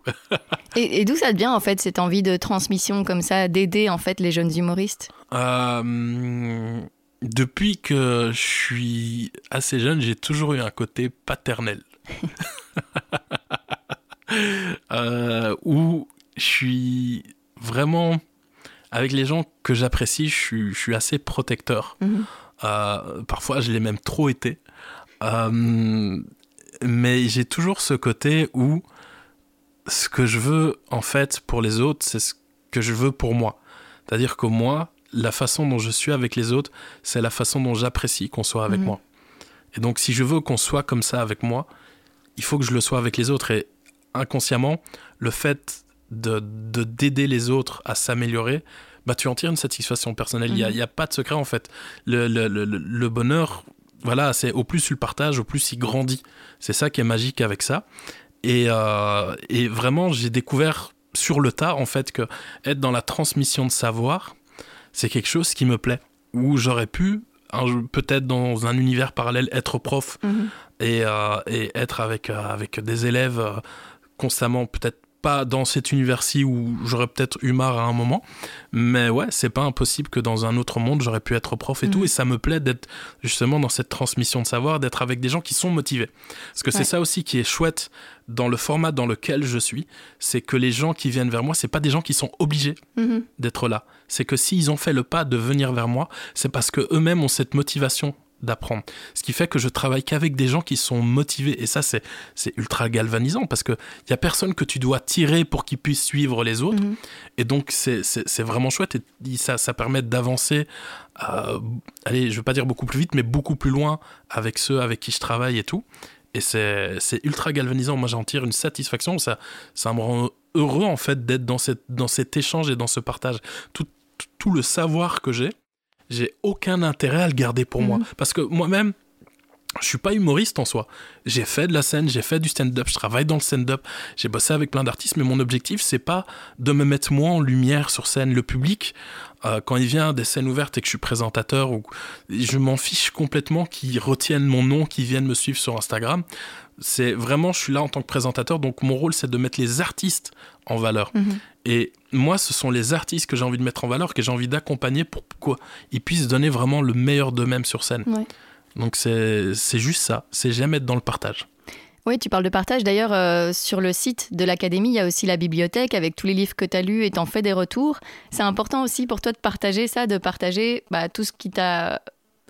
Et, d'où ça te vient en fait cette envie de transmission comme ça, d'aider en fait les jeunes humoristes? Euh, Depuis que je suis assez jeune, j'ai toujours eu un côté paternel. Euh, où je suis vraiment avec les gens que j'apprécie, je suis, assez protecteur. Mhm. Euh, parfois, je l'ai même trop été. Euh, mais j'ai toujours ce côté où ce que je veux, en fait, pour les autres, c'est ce que je veux pour moi. C'est-à-dire que moi, la façon dont je suis avec les autres, c'est la façon dont j'apprécie qu'on soit avec mhm. moi. Et donc, si je veux qu'on soit comme ça avec moi, il faut que je le sois avec les autres. Et inconsciemment, le fait de d'aider les autres à s'améliorer, bah, tu en tires une satisfaction personnelle. Il n'y a, a, pas de secret, en fait. Le, le, le, bonheur, voilà, c'est au plus tu le partages, au plus il grandit. C'est ça qui est magique avec ça. Et, euh, et vraiment, j'ai découvert sur le tas, en fait, que être dans la transmission de savoir, c'est quelque chose qui me plaît. Où j'aurais pu, peut-être dans un univers parallèle, être prof mhm. et, euh, et, être avec, euh, avec des élèves constamment, peut-être pas dans cet univers-ci où j'aurais peut-être eu marre à un moment, mais ouais, c'est pas impossible que dans un autre monde j'aurais pu être prof et tout, mm. et ça me plaît d'être justement dans cette transmission de savoir, d'être avec des gens qui sont motivés. Parce que c'est ça aussi qui est chouette dans le format dans lequel je suis, c'est que les gens qui viennent vers moi, c'est pas des gens qui sont obligés mm-hmm. d'être là. C'est que s'ils ont fait le pas de venir vers moi, c'est parce que eux-mêmes ont cette motivation d'apprendre. Ce qui fait que je travaille qu'avec des gens qui sont motivés. Et ça, c'est, ultra galvanisant parce qu'il n'y a personne que tu dois tirer pour qu'ils puissent suivre les autres. Mhm. Et donc, c'est, vraiment chouette. Et ça, ça permet d'avancer, euh, allez, je ne veux pas dire beaucoup plus vite, mais beaucoup plus loin avec ceux avec qui je travaille et tout. Et c'est, ultra galvanisant. Moi, j'en tire une satisfaction. Ça, ça me rend heureux, en fait, d'être dans, cette, dans cet échange et dans ce partage. Tout, tout le savoir que j'ai, j'ai aucun intérêt à le garder pour moi. Mhm. Parce que moi-même, je suis pas humoriste en soi. J'ai fait de la scène, j'ai fait du stand-up, je travaille dans le stand-up, j'ai bossé avec plein d'artistes, mais mon objectif, c'est pas de me mettre moi en lumière sur scène. Le public, euh, quand il vient des scènes ouvertes et que je suis présentateur, ou je m'en fiche complètement qu'ils retiennent mon nom, qu'ils viennent me suivre sur Instagram. C'est vraiment, je suis là en tant que présentateur, donc mon rôle, c'est de mettre les artistes en valeur. Mhm. Et moi, ce sont les artistes que j'ai envie de mettre en valeur, que j'ai envie d'accompagner pour qu'ils puissent donner vraiment le meilleur d'eux-mêmes sur scène. Ouais. Donc c'est juste ça, c'est jamais être dans le partage. Oui, tu parles de partage. D'ailleurs, euh, sur le site de l'Académie, il y a aussi la bibliothèque avec tous les livres que tu as lus et t'en fais des retours. C'est important aussi pour toi de partager ça, de partager bah, tout ce qui t'a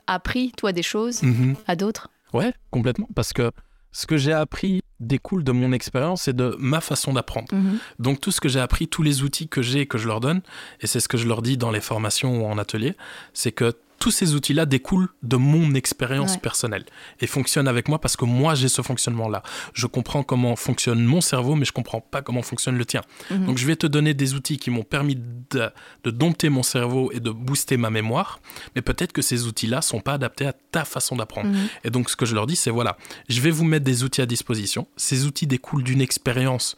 appris, toi, des choses Mhm. à d'autres. Ouais, complètement. Parce que ce que j'ai appris découle de mon expérience et de ma façon d'apprendre. Mhm. Donc tout ce que j'ai appris, tous les outils que j'ai et que je leur donne, et c'est ce que je leur dis dans les formations ou en atelier, c'est que tous ces outils-là découlent de mon expérience Ouais. personnelle et fonctionnent avec moi parce que moi j'ai ce fonctionnement-là. Je comprends comment fonctionne mon cerveau, mais je comprends pas comment fonctionne le tien. Mhm. Donc je vais te donner des outils qui m'ont permis de, de dompter mon cerveau et de booster ma mémoire, mais peut-être que ces outils-là sont pas adaptés à ta façon d'apprendre. Mhm. Et donc, ce que je leur dis, c'est voilà, je vais vous mettre des outils à disposition. Ces outils découlent d'une expérience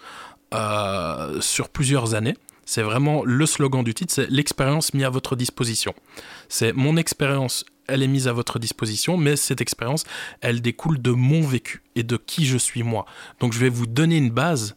euh, sur plusieurs années. C'est vraiment le slogan du titre, c'est l'expérience mise à votre disposition. C'est mon expérience, elle est mise à votre disposition, mais cette expérience, elle découle de mon vécu et de qui je suis moi. Donc, je vais vous donner une base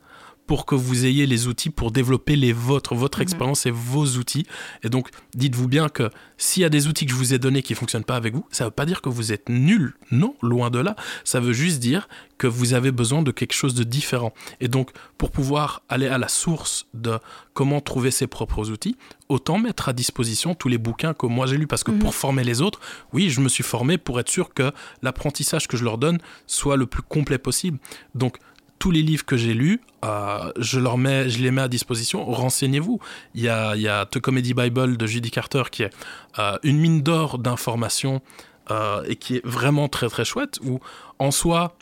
pour que vous ayez les outils pour développer les vôtres, votre Mhm. expérience et vos outils. Et donc, dites-vous bien que s'il y a des outils que je vous ai donnés qui ne fonctionnent pas avec vous, ça ne veut pas dire que vous êtes nul. Non, loin de là. Ça veut juste dire que vous avez besoin de quelque chose de différent. Et donc, pour pouvoir aller à la source de comment trouver ses propres outils, autant mettre à disposition tous les bouquins que moi j'ai lus. Parce que Mhm. pour former les autres, oui, je me suis formé pour être sûr que l'apprentissage que je leur donne soit le plus complet possible. Donc, tous les livres que j'ai lus, euh, je, les mets à disposition. Renseignez-vous. Il y a, The Comedy Bible de Judy Carter qui est euh, une mine d'or d'informations euh, et qui est vraiment très très chouette. Où en soi,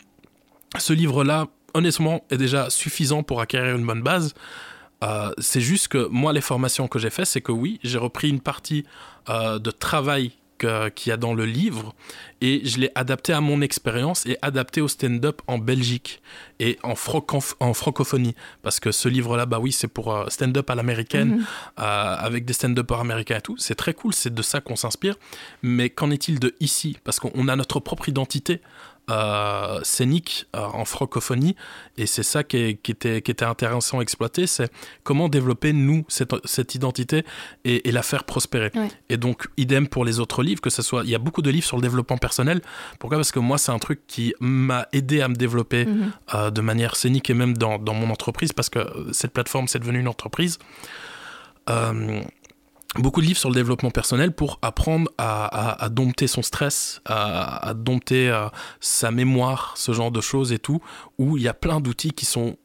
ce livre-là, honnêtement, est déjà suffisant pour acquérir une bonne base. C'est juste que moi, les formations que j'ai faites, c'est que oui, j'ai repris une partie de travail que- qu'il y a dans le livre et je l'ai adapté à mon expérience et adapté au stand-up en Belgique et en francophonie. Parce que ce livre-là, bah oui, c'est pour euh, stand-up à l'américaine, Mhm. euh, avec des stand-uppers américains et tout. C'est très cool, c'est de ça qu'on s'inspire. Mais qu'en est-il de ici? Parce qu'on a notre propre identité euh, scénique euh, en francophonie et c'est ça qui, est- qui était, qui était intéressant à exploiter, c'est comment développer nous cette, cette identité et, et la faire prospérer. Ouais. Et donc idem pour les autres livres, que ce soit, il y a beaucoup de livres sur le développement personnel. Pourquoi? Parce que moi c'est un truc qui m'a aidé à me développer Mhm. euh, de manière scénique et même dans, dans mon entreprise parce que cette plateforme c'est devenu une entreprise. Beaucoup de livres sur le développement personnel pour apprendre à, à- à dompter son stress, à, à dompter euh, sa mémoire, ce genre de choses et tout, où il y a plein d'outils qui sont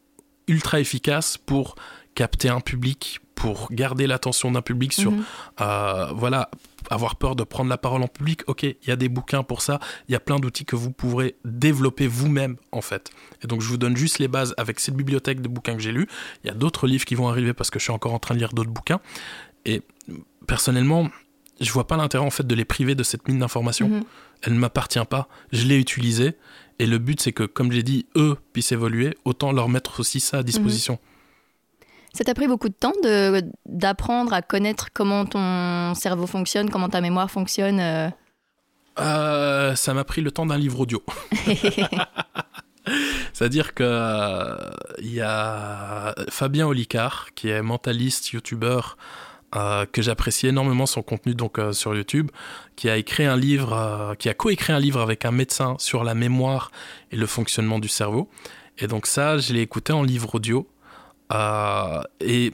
ultra efficaces pour capter un public, pour garder l'attention d'un public sur, Mhm. euh, voilà, avoir peur de prendre la parole en public. Ok, il y a des bouquins pour ça, il y a plein d'outils que vous pourrez développer vous-même en fait. Et donc je vous donne juste les bases avec cette bibliothèque de bouquins que j'ai lus. Il y a d'autres livres qui vont arriver parce que je suis encore en train de lire d'autres bouquins. Et personnellement, je vois pas l'intérêt en fait de les priver de cette mine d'informations. Mhm. Elle ne m'appartient pas. Je l'ai utilisée. Et le but, c'est que, comme j'ai dit, eux puissent évoluer, autant leur mettre aussi ça à disposition. Ça t'a pris beaucoup de temps de- d'apprendre à connaître comment ton cerveau fonctionne, comment ta mémoire fonctionne euh. Euh, ça m'a pris le temps d'un livre audio. C'est-à-dire que euh, il y a Fabien Olicard, qui est mentaliste, youtubeur, euh, que j'apprécie énormément son contenu donc euh, sur YouTube, qui a écrit un livre, euh, qui a coécrit un livre avec un médecin sur la mémoire et le fonctionnement du cerveau. Et donc ça, je l'ai écouté en livre audio. Et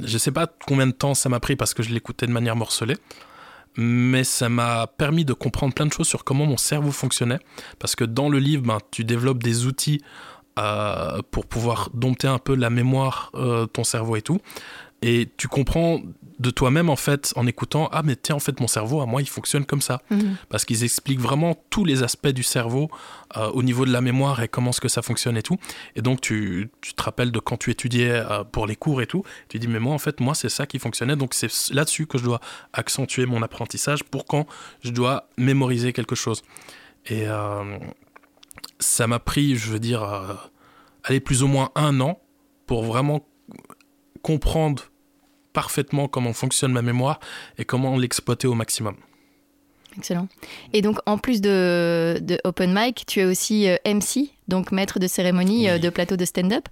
je sais pas combien de temps ça m'a pris parce que je l'écoutais de manière morcelée mais ça m'a permis de comprendre plein de choses sur comment mon cerveau fonctionnait. Parce que dans le livre, ben, tu développes des outils pour pouvoir dompter un peu la mémoire, ton cerveau et tout. Et tu comprends de toi-même, en fait, en écoutant, ah mais tiens, en fait, mon cerveau, à moi, il fonctionne comme ça. Mhm. Parce qu'ils expliquent vraiment tous les aspects du cerveau euh, au niveau de la mémoire et comment est-ce que ça fonctionne et tout. Et donc, tu, tu te rappelles de quand tu étudiais euh, pour les cours et tout. Tu dis, mais moi, en fait, moi, c'est ça qui fonctionnait. Donc, c'est là-dessus que je dois accentuer mon apprentissage pour quand je dois mémoriser quelque chose. Et euh, ça m'a pris, je veux dire, aller plus ou moins un an pour vraiment comprendre parfaitement comment fonctionne ma mémoire et comment l'exploiter au maximum. Excellent. Et donc, en plus de, de Open Mic, tu es aussi euh, MC, donc maître de cérémonie euh, de plateau de stand-up.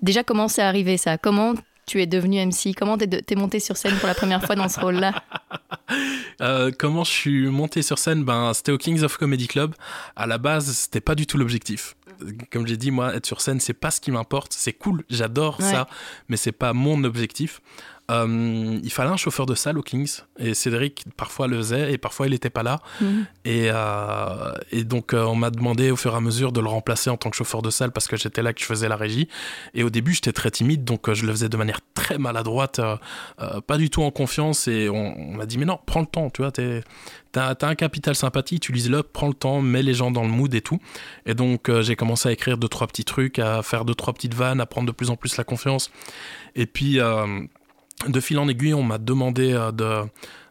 Déjà, comment c'est arrivé ça? Comment tu es devenu MC Comment t'es, es monté sur scène pour la première fois dans ce rôle-là? Euh, Comment je suis monté sur scène? Ben, C'était au Kings of Comedy Club. À la base, c'était pas du tout l'objectif. Comme j'ai dit, moi, être sur scène, c'est pas ce qui m'importe. C'est cool, j'adore ça, mais c'est pas mon objectif. Euh, il fallait un chauffeur de salle au Kings et Cédric parfois le faisait et parfois il n'était pas là. Mhm. Et, euh, et, donc euh, on m'a demandé au fur et à mesure de le remplacer en tant que chauffeur de salle parce que j'étais là que je faisais la régie. Et au début j'étais très timide donc je le faisais de manière très maladroite, pas du tout en confiance. Et on, m'a dit mais non, prends le temps, tu vois, T'as as un capital sympathie, tu lises le prends le temps, mets les gens dans le mood et tout. Et donc j'ai commencé à écrire deux trois petits trucs, à faire deux trois petites vannes, à prendre de plus en plus la confiance. Et puis de fil en aiguille, on m'a demandé euh, de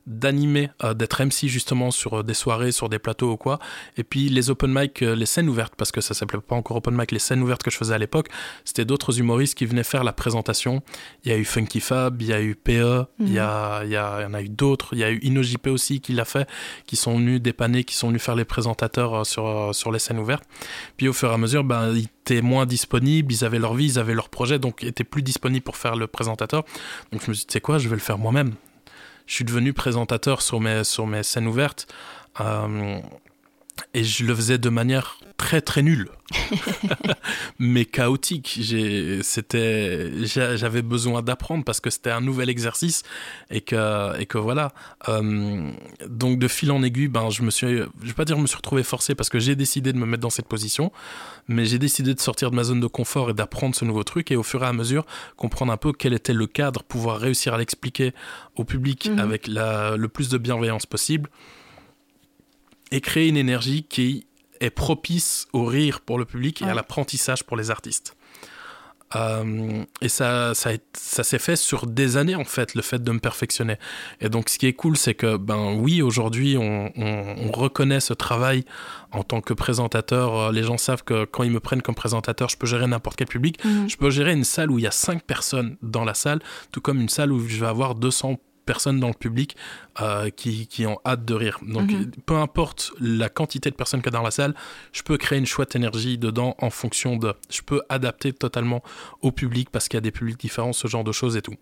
d'animer, euh, d'être MC justement sur euh, des soirées, sur des plateaux ou quoi. Et puis les open mic, les scènes ouvertes, parce que ça s'appelait pas encore open mic, les scènes ouvertes que je faisais à l'époque, c'était d'autres humoristes qui venaient faire la présentation. Il y a eu Funky Fab, il y a eu PE, il, y a, il, y a, il y en a eu d'autres. Il y a eu InnoJP aussi qui l'a fait, qui sont venus dépanner, qui sont venus faire les présentateurs sur, sur les scènes ouvertes. Puis au fur et à mesure, ben, étaient moins disponibles, ils avaient leur vie, ils avaient leur projet, donc étaient plus disponibles pour faire le présentateur. Donc je me suis dit, tu sais quoi, je vais le faire moi-même. Je suis devenu présentateur sur mes, sur mes scènes ouvertes. Euh, et je le faisais de manière très très nulle, mais chaotique. C'était, j'avais besoin d'apprendre parce que c'était un nouvel exercice et que et que voilà. Euh, donc de fil en aiguille, ben je me suis, je vais pas dire je me suis retrouvé forcé parce que j'ai décidé de me mettre dans cette position, mais j'ai décidé de sortir de ma zone de confort et d'apprendre ce nouveau truc et au fur et à mesure comprendre un peu quel était le cadre, pouvoir réussir à l'expliquer au public mhm. avec la, le plus de bienveillance possible et créer une énergie qui est propice au rire pour le public et à l'apprentissage pour les artistes. Euh, et ça, ça, ça s'est fait sur des années en fait, le fait de me perfectionner. Et donc, ce qui est cool, c'est que, ben oui, aujourd'hui, on, on, reconnaît ce travail en tant que présentateur. Euh, les gens savent que quand ils me prennent comme présentateur, je peux gérer n'importe quel public. Mhm. Je peux gérer une salle où il y a cinq personnes dans la salle, tout comme une salle où je vais avoir 200 personnes dans le public euh, qui, qui, ont hâte de rire. Donc, mhm. peu importe la quantité de personnes qu'il y a dans la salle, je peux créer une chouette énergie dedans en fonction de. Je peux adapter totalement au public parce qu'il y a des publics différents, ce genre de choses et tout.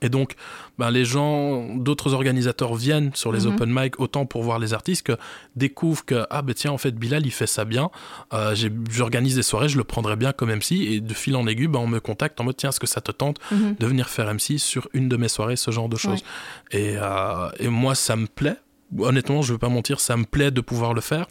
Et donc, ben, les gens, d'autres organisateurs viennent sur les mhm. open mic autant pour voir les artistes que découvrent que, ah ben tiens, en fait, Bilal, il fait ça bien. Euh, J'organise des soirées, je le prendrais bien comme MC. Et de fil en aiguille, ben, on me contacte en mode, tiens, est-ce que ça te tente mhm. de venir faire MC sur une de mes soirées, ce genre de choses. Et, euh, et, moi, ça me plaît. Honnêtement, je ne veux pas mentir, ça me plaît de pouvoir le faire.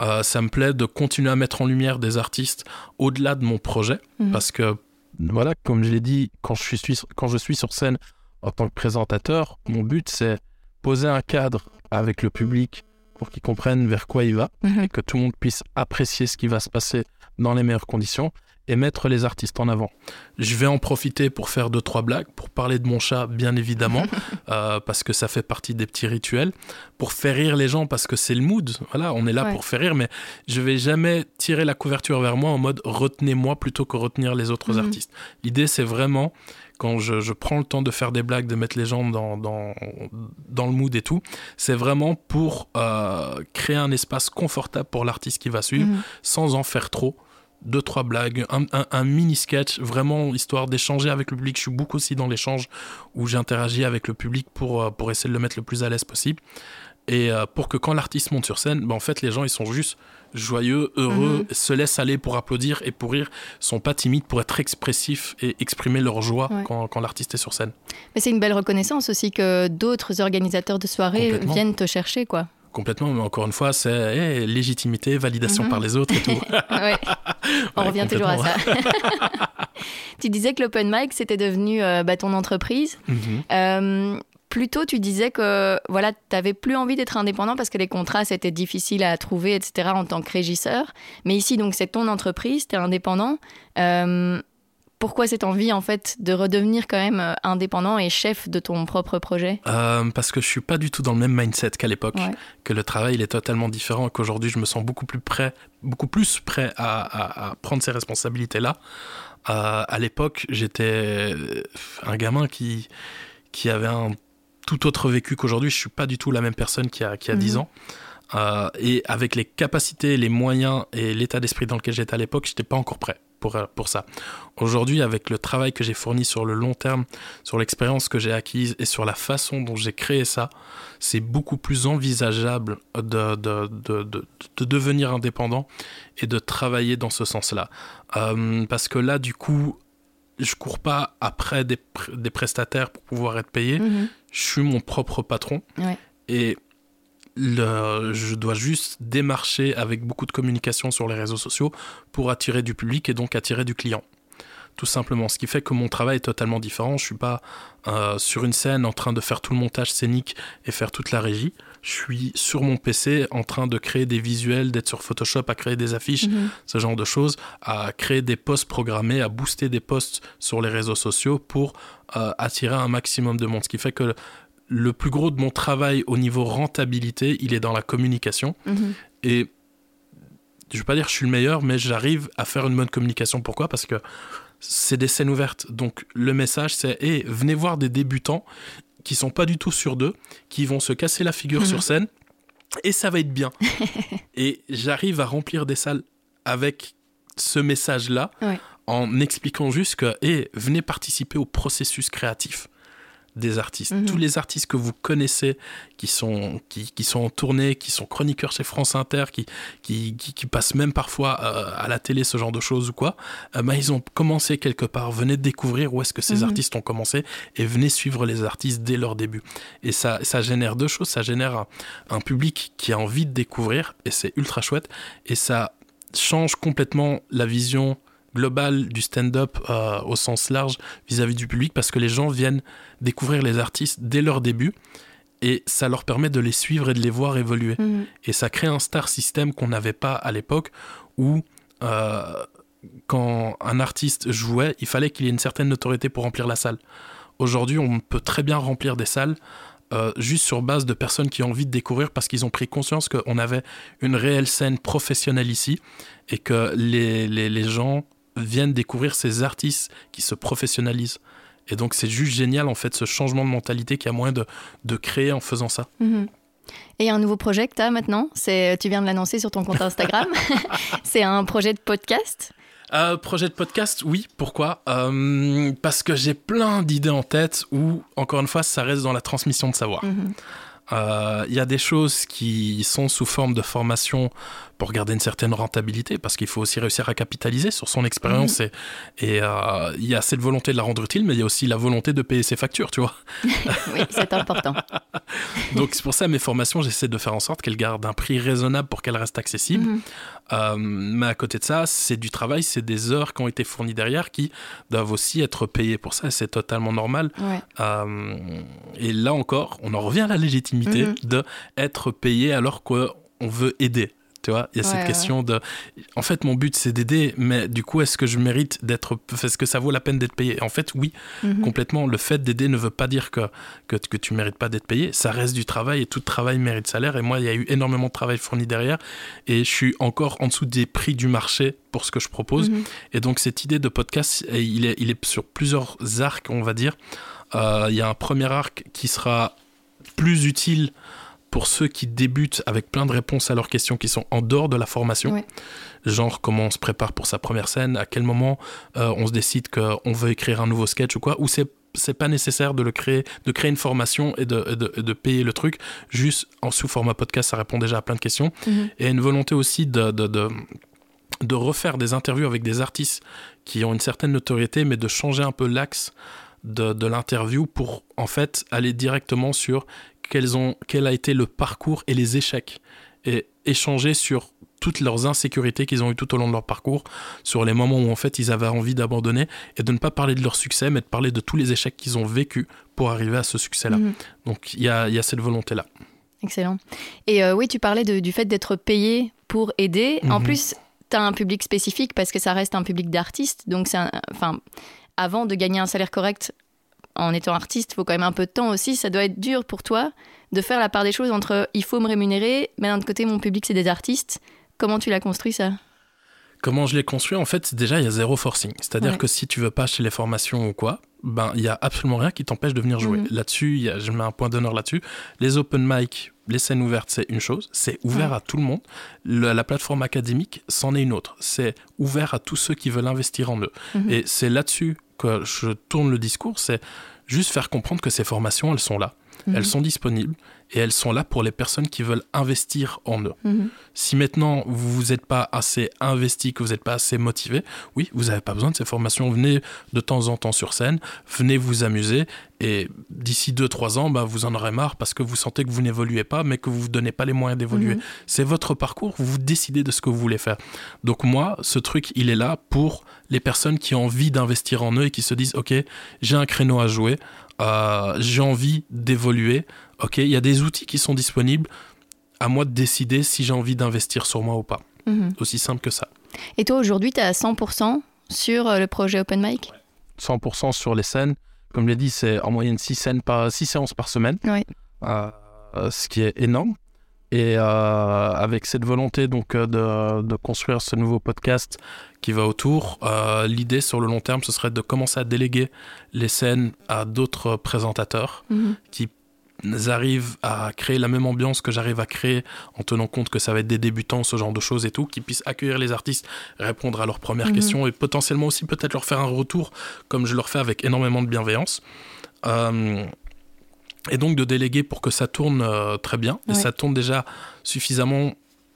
Euh, ça me plaît de continuer à mettre en lumière des artistes au-delà de mon projet. Mhm. Parce que voilà, comme je l'ai dit, quand je, suis, quand je suis sur scène en tant que présentateur, mon but c'est poser un cadre avec le public pour qu'ils comprennent vers quoi il va mhm. et que tout le monde puisse apprécier ce qui va se passer dans les meilleures conditions et mettre les artistes en avant. Je vais en profiter pour faire deux, trois blagues, pour parler de mon chat, bien évidemment, euh, parce que ça fait partie des petits rituels, pour faire rire les gens, parce que c'est le mood. Voilà, on est là pour faire rire, mais je vais jamais tirer la couverture vers moi en mode retenez-moi plutôt que retenir les autres mhm. artistes. L'idée, c'est vraiment quand je, prends le temps de faire des blagues, de mettre les gens dans, dans, dans le mood et tout, c'est vraiment pour euh, créer un espace confortable pour l'artiste qui va suivre, mhm. sans en faire trop deux, trois blagues, un, mini sketch, vraiment histoire d'échanger avec le public. Je suis beaucoup aussi dans l'échange où j'interagis avec le public pour, euh, pour essayer de le mettre le plus à l'aise possible. Et euh, pour que quand l'artiste monte sur scène, ben, en fait, les gens, ils sont juste joyeux, heureux, mhm. se laissent aller pour applaudir et pour rire, sont pas timides pour être expressifs et exprimer leur joie quand, quand l'artiste est sur scène. Mais c'est une belle reconnaissance aussi que d'autres organisateurs de soirées viennent te chercher, quoi. Complètement, mais encore une fois, c'est légitimité, validation mhm. par les autres et tout. On revient toujours à ça. tu disais que l'open mic, c'était devenu euh, bah, ton entreprise. Mhm. Euh, plus tôt, tu disais que voilà, tu n'avais plus envie d'être indépendant parce que les contrats, c'était difficile à trouver, etc., en tant que régisseur. Mais ici, donc, c'est ton entreprise, tu es indépendant. Euh, pourquoi cette envie en fait de redevenir quand même euh, indépendant et chef de ton propre projet? Euh, Parce que je suis pas du tout dans le même mindset qu'à l'époque, que le travail il est totalement différent, qu'aujourd'hui je me sens beaucoup plus prêt, beaucoup plus prêt à, prendre ces responsabilités là. Euh, à l'époque, j'étais un gamin qui qui avait un tout autre vécu qu'aujourd'hui. Je suis pas du tout la même personne qui a qui a 10 mhm. ans. et avec les capacités, les moyens et l'état d'esprit dans lequel j'étais à l'époque, j'étais pas encore prêt pour, pour ça. Aujourd'hui, avec le travail que j'ai fourni sur le long terme, sur l'expérience que j'ai acquise et sur la façon dont j'ai créé ça, c'est beaucoup plus envisageable de, de, de, de, devenir indépendant et de travailler dans ce sens-là. Euh, parce que là, du coup, je cours pas après des, des prestataires pour pouvoir être payé. Mm-hmm. Je suis mon propre patron. Et je dois juste démarcher avec beaucoup de communication sur les réseaux sociaux pour attirer du public et donc attirer du client. Tout simplement. Ce qui fait que mon travail est totalement différent. Je suis pas euh, sur une scène en train de faire tout le montage scénique et faire toute la régie. Je suis sur mon PC en train de créer des visuels, d'être sur Photoshop, à créer des affiches, mhm. ce genre de choses, à créer des posts programmés, à booster des posts sur les réseaux sociaux pour euh, attirer un maximum de monde. Ce qui fait que le plus gros de mon travail au niveau rentabilité, il est dans la communication. Mhm. Et je ne veux pas dire que je suis le meilleur, mais j'arrive à faire une bonne communication. Pourquoi? Parce que c'est des scènes ouvertes. Donc le message, c'est hey, venez voir des débutants qui sont pas du tout sur d'eux, qui vont se casser la figure sur mhm. scène, et ça va être bien. et j'arrive à remplir des salles avec ce message-là, en expliquant juste que hey, venez participer au processus créatif des artistes. Mhm. Tous les artistes que vous connaissez, qui sont, qui, qui, sont en tournée, qui sont chroniqueurs chez France Inter, qui, qui, qui, passent même parfois euh, à la télé, ce genre de choses ou quoi, euh, bah, ils ont commencé quelque part. Venez découvrir où est-ce que ces mhm. artistes ont commencé et venez suivre les artistes dès leur début. Et ça, ça génère deux choses. Ça génère un, un public qui a envie de découvrir et c'est ultra chouette. Et ça change complètement la vision global du stand-up euh, au sens large vis-à-vis du public parce que les gens viennent découvrir les artistes dès leur début et ça leur permet de les suivre et de les voir évoluer. Mhm. Et ça crée un star system qu'on n'avait pas à l'époque où euh, quand un artiste jouait, il fallait qu'il ait une certaine notoriété pour remplir la salle. Aujourd'hui, on peut très bien remplir des salles euh, juste sur base de personnes qui ont envie de découvrir parce qu'ils ont pris conscience qu'on avait une réelle scène professionnelle ici et que les, les, les gens viennent découvrir ces artistes qui se professionnalisent. Et donc c'est juste génial en fait ce changement de mentalité qu'il y a moyen de, de créer en faisant ça. Mhm. Et un nouveau projet que tu as maintenant, c'est, tu viens de l'annoncer sur ton compte Instagram, c'est un projet de podcast? Euh, projet de podcast, oui. Pourquoi? Euh, Parce que j'ai plein d'idées en tête où, encore une fois, ça reste dans la transmission de savoir. Mhm. Euh, il y a des choses qui sont sous forme de formation pour garder une certaine rentabilité, parce qu'il faut aussi réussir à capitaliser sur son expérience. Mhm. Et euh, il y a cette volonté de la rendre utile, mais il y a aussi la volonté de payer ses factures, tu vois. oui, c'est important. Donc c'est pour ça mes formations, j'essaie de faire en sorte qu'elles gardent un prix raisonnable pour qu'elles restent accessibles. Mhm. Euh, mais à côté de ça, c'est du travail, c'est des heures qui ont été fournies derrière qui doivent aussi être payées pour ça, c'est totalement normal. Euh, et là encore, on en revient à la légitimité mhm. de être payé alors qu'on veut aider. Tu vois, il y a cette question de. En fait, mon but, c'est d'aider, mais du coup, est-ce que je mérite d'être. Est-ce que ça vaut la peine d'être payé? En fait, oui, mhm. complètement. Le fait d'aider ne veut pas dire que, que, que tu mérites pas d'être payé. Ça reste du travail et tout travail mérite salaire. Et moi, il y a eu énormément de travail fourni derrière et je suis encore en dessous des prix du marché pour ce que je propose. Mhm. Et donc, cette idée de podcast, il est, il est sur plusieurs arcs, on va dire. Euh, il y a un premier arc qui sera plus utile pour ceux qui débutent avec plein de réponses à leurs questions qui sont en dehors de la formation. Genre comment on se prépare pour sa première scène, à quel moment euh, on se décide qu'on veut écrire un nouveau sketch ou quoi, ou c'est c'est pas nécessaire de le créer, de créer une formation et de, de, payer le truc. Juste en sous format podcast, ça répond déjà à plein de questions. Mhm. Et une volonté aussi de, de, de, refaire des interviews avec des artistes qui ont une certaine notoriété, mais de changer un peu l'axe de l'interview pour en fait aller directement sur ont, quel a été le parcours et les échecs, et échanger sur toutes leurs insécurités qu'ils ont eu tout au long de leur parcours, sur les moments où en fait ils avaient envie d'abandonner, et de ne pas parler de leur succès, mais de parler de tous les échecs qu'ils ont vécu pour arriver à ce succès-là. Mhm. Donc il y a, y a, cette volonté-là. Excellent. Et euh, oui, tu parlais de, du fait d'être payé pour aider. En mhm. plus, tu as un public spécifique parce que ça reste un public d'artistes. Donc, enfin, avant de gagner un salaire correct en étant artiste, il faut quand même un peu de temps aussi. Ça doit être dur pour toi de faire la part des choses entre il faut me rémunérer, mais d'un autre côté, mon public, c'est des artistes. Comment tu l'as construit ça? Comment je l'ai construit En fait, déjà, il y a zéro forcing. C'est-à-dire que si tu veux pas acheter les formations ou quoi, ben, il y a absolument rien qui t'empêche de venir jouer. Mhm. Là-dessus, je mets un point d'honneur là-dessus. Les open mic, les scènes ouvertes, c'est une chose. C'est ouvert à tout le monde. la plateforme académique, c'en est une autre. C'est ouvert à tous ceux qui veulent investir en eux. Mhm. Et c'est là-dessus que je tourne le discours. C'est juste faire comprendre que ces formations, elles sont là. Mhm. Elles sont disponibles et elles sont là pour les personnes qui veulent investir en eux. Mhm. Si maintenant vous n'êtes pas assez investi, que vous n'êtes pas assez motivé, oui, vous n'avez pas besoin de ces formations. Venez de temps en temps sur scène, venez vous amuser et d'ici 2-3 ans, bah, vous en aurez marre parce que vous sentez que vous n'évoluez pas, mais que vous ne vous donnez pas les moyens d'évoluer. Mhm. C'est votre parcours, vous décidez de ce que vous voulez faire. Donc moi, ce truc, il est là pour les personnes qui ont envie d'investir en eux et qui se disent, OK, j'ai un créneau à jouer, euh, j'ai envie d'évoluer ok, il y a des outils qui sont disponibles, à moi de décider si j'ai envie d'investir sur moi ou pas. Mhm. Aussi simple que ça. Et toi, aujourd'hui, tu es à 100% sur euh, le projet Open Mic? 100% sur les scènes. Comme je l'ai dit, c'est en moyenne 6, scènes par, 6 séances par semaine, oui. Euh, ce qui est énorme. Et euh, avec cette volonté donc de, de, construire ce nouveau podcast qui va autour, l'idée sur le long terme, ce serait de commencer à déléguer les scènes à d'autres présentateurs mhm. qui arrivent à créer la même ambiance que j'arrive à créer en tenant compte que ça va être des débutants, ce genre de choses et tout, qui puissent accueillir les artistes, répondre à leurs premières mhm. questions et potentiellement aussi peut-être leur faire un retour comme je leur fais avec énormément de bienveillance. Euh, et donc de déléguer pour que ça tourne euh, très bien. Et ça tourne déjà suffisamment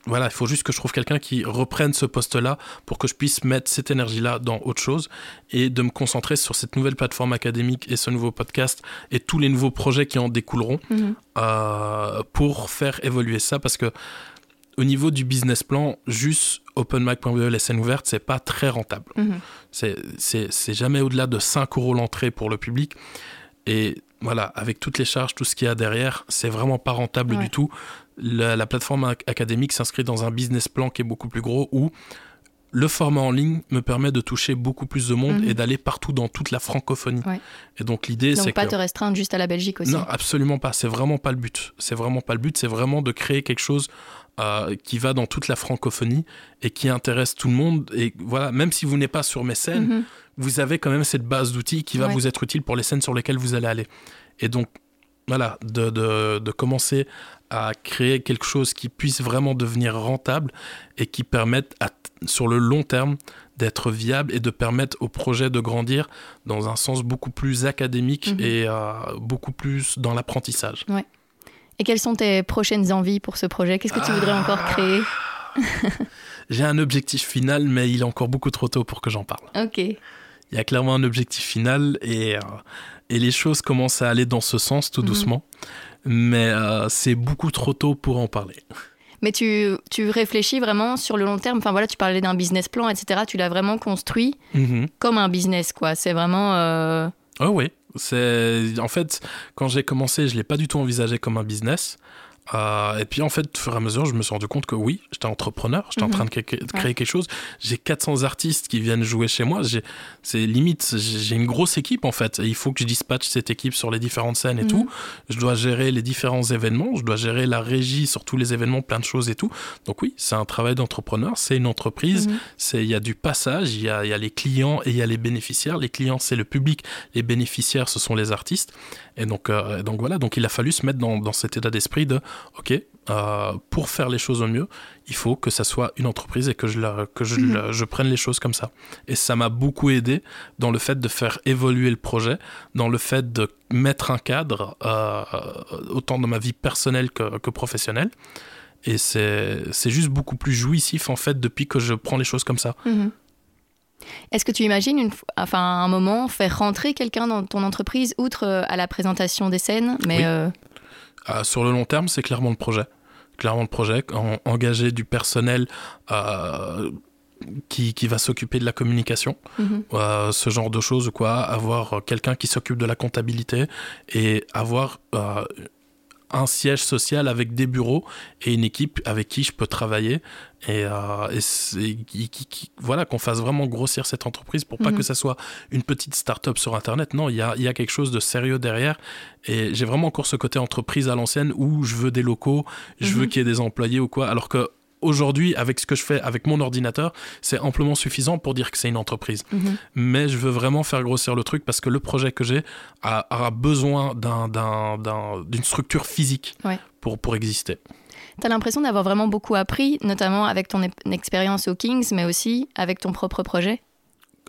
voilà, il faut juste que je trouve quelqu'un qui reprenne ce poste-là pour que je puisse mettre cette énergie-là dans autre chose et de me concentrer sur cette nouvelle plateforme académique et ce nouveau podcast et tous les nouveaux projets qui en découleront mhm. euh, pour faire évoluer ça parce que au niveau du business plan, juste openmac.be, les scènes ouvertes, c'est pas très rentable. Mhm. C'est jamais au-delà de 5 euros l'entrée pour le public. Et voilà, avec toutes les charges, tout ce qu'il y a derrière, c'est vraiment pas rentable du tout la, plateforme académique s'inscrit dans un business plan qui est beaucoup plus gros où le format en ligne me permet de toucher beaucoup plus de monde mhm. et d'aller partout dans toute la francophonie. Et donc l'idée, c'est pas te restreindre juste à la Belgique aussi. Non, absolument pas. C'est vraiment pas le but. C'est vraiment pas le but. C'est vraiment de créer quelque chose euh, qui va dans toute la francophonie et qui intéresse tout le monde. Et voilà, même si vous n'êtes pas sur mes scènes, mhm. vous avez quand même cette base d'outils qui va vous être utile pour les scènes sur lesquelles vous allez aller. Et donc voilà, de, de, de, commencer à créer quelque chose qui puisse vraiment devenir rentable et qui permette sur le long terme d'être viable et de permettre au projet de grandir dans un sens beaucoup plus académique mhm. et euh, beaucoup plus dans l'apprentissage. Ouais. Et quelles sont tes prochaines envies pour ce projet? Qu'est-ce que tu voudrais encore ah. créer? J'ai un objectif final, mais il est encore beaucoup trop tôt pour que j'en parle. Ok. Il y a clairement un objectif final et, euh, et les choses commencent à aller dans ce sens tout mhm. doucement mais euh, c'est beaucoup trop tôt pour en parler. Mais tu, tu, réfléchis vraiment sur le long terme. Enfin voilà, tu parlais d'un business plan, etc. Tu l'as vraiment construit mhm. comme un business, quoi. C'est vraiment. Euh... Oh oui. C'est en fait quand j'ai commencé, je l'ai pas du tout envisagé comme un business. Euh, et puis en fait, au fur et à mesure, je me suis rendu compte que oui, j'étais entrepreneur, j'étais en mhm. train de, créer quelque chose. J'ai 400 artistes qui viennent jouer chez moi. C'est limite, j'ai une grosse équipe en fait. Et il faut que je dispatche cette équipe sur les différentes scènes et mhm. tout. Je dois gérer les différents événements, je dois gérer la régie sur tous les événements, plein de choses et tout. Donc oui, c'est un travail d'entrepreneur, c'est une entreprise. Mhm. C'est Il y a du passage, il y a, il y a les clients et il y a les bénéficiaires. Les clients, c'est le public. Les bénéficiaires, ce sont les artistes. Et donc, euh, donc voilà, donc il a fallu se mettre dans, dans cet état d'esprit de ok, euh, pour faire les choses au mieux, il faut que ça soit une entreprise et que je, que je, mhm. je prenne les choses comme ça. Et ça m'a beaucoup aidé dans le fait de faire évoluer le projet, dans le fait de mettre un cadre, euh, autant dans ma vie personnelle que, que professionnelle. Et c'est juste beaucoup plus jouissif en fait depuis que je prends les choses comme ça. Mhm. Est-ce que tu imagines, une, enfin, un moment, faire rentrer quelqu'un dans ton entreprise, outre euh, à la présentation des scènes, mais euh, sur le long terme, c'est clairement le projet. Clairement le projet, engager du personnel euh, qui, qui, va s'occuper de la communication, mhm. euh, ce genre de choses, quoi. Avoir quelqu'un qui s'occupe de la comptabilité et avoir un siège social avec des bureaux et une équipe avec qui je peux travailler et, euh, voilà qu'on fasse vraiment grossir cette entreprise pour pas mhm. que ça soit une petite start-up sur internet non il y a, y a, quelque chose de sérieux derrière et j'ai vraiment encore ce côté entreprise à l'ancienne où je veux des locaux je veux mhm. qu'il y ait des employés ou quoi alors que aujourd'hui, avec ce que je fais avec mon ordinateur, c'est amplement suffisant pour dire que c'est une entreprise. Mhm. Mais je veux vraiment faire grossir le truc parce que le projet que j'ai aura besoin d'une structure physique pour, pour exister. Tu as l'impression d'avoir vraiment beaucoup appris, notamment avec ton expérience au Kings, mais aussi avec ton propre projet?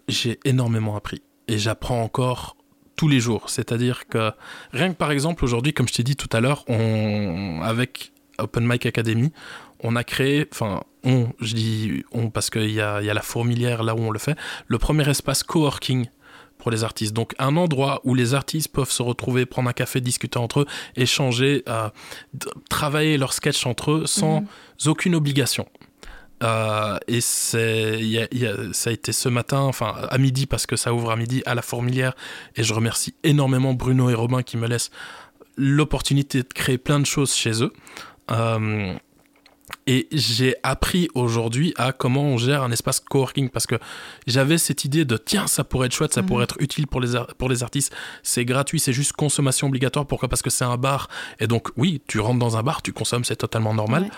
J'ai énormément appris et j'apprends encore tous les jours. C'est-à-dire que rien que par exemple aujourd'hui, comme je t'ai dit tout à l'heure, on, avec Open Mic Academy, on a créé, enfin, on, je dis on parce qu'il y a, y a la fourmilière là où on le fait, le premier espace coworking pour les artistes. Donc un endroit où les artistes peuvent se retrouver, prendre un café, discuter entre eux, échanger, euh, travailler leur sketch entre eux sans mhm. aucune obligation. Euh, et c'est, ça a été ce matin, enfin à midi parce que ça ouvre à midi à la Fourmilière. Et je remercie énormément Bruno et Robin qui me laissent l'opportunité de créer plein de choses chez eux. Euh, et j'ai appris aujourd'hui à comment on gère un espace coworking parce que j'avais cette idée de tiens, ça pourrait être chouette, ça pourrait mhm. être utile pour les, pour les artistes. C'est gratuit, c'est juste consommation obligatoire. Pourquoi? Parce que c'est un bar. Et donc, oui, tu rentres dans un bar, tu consommes, c'est totalement normal.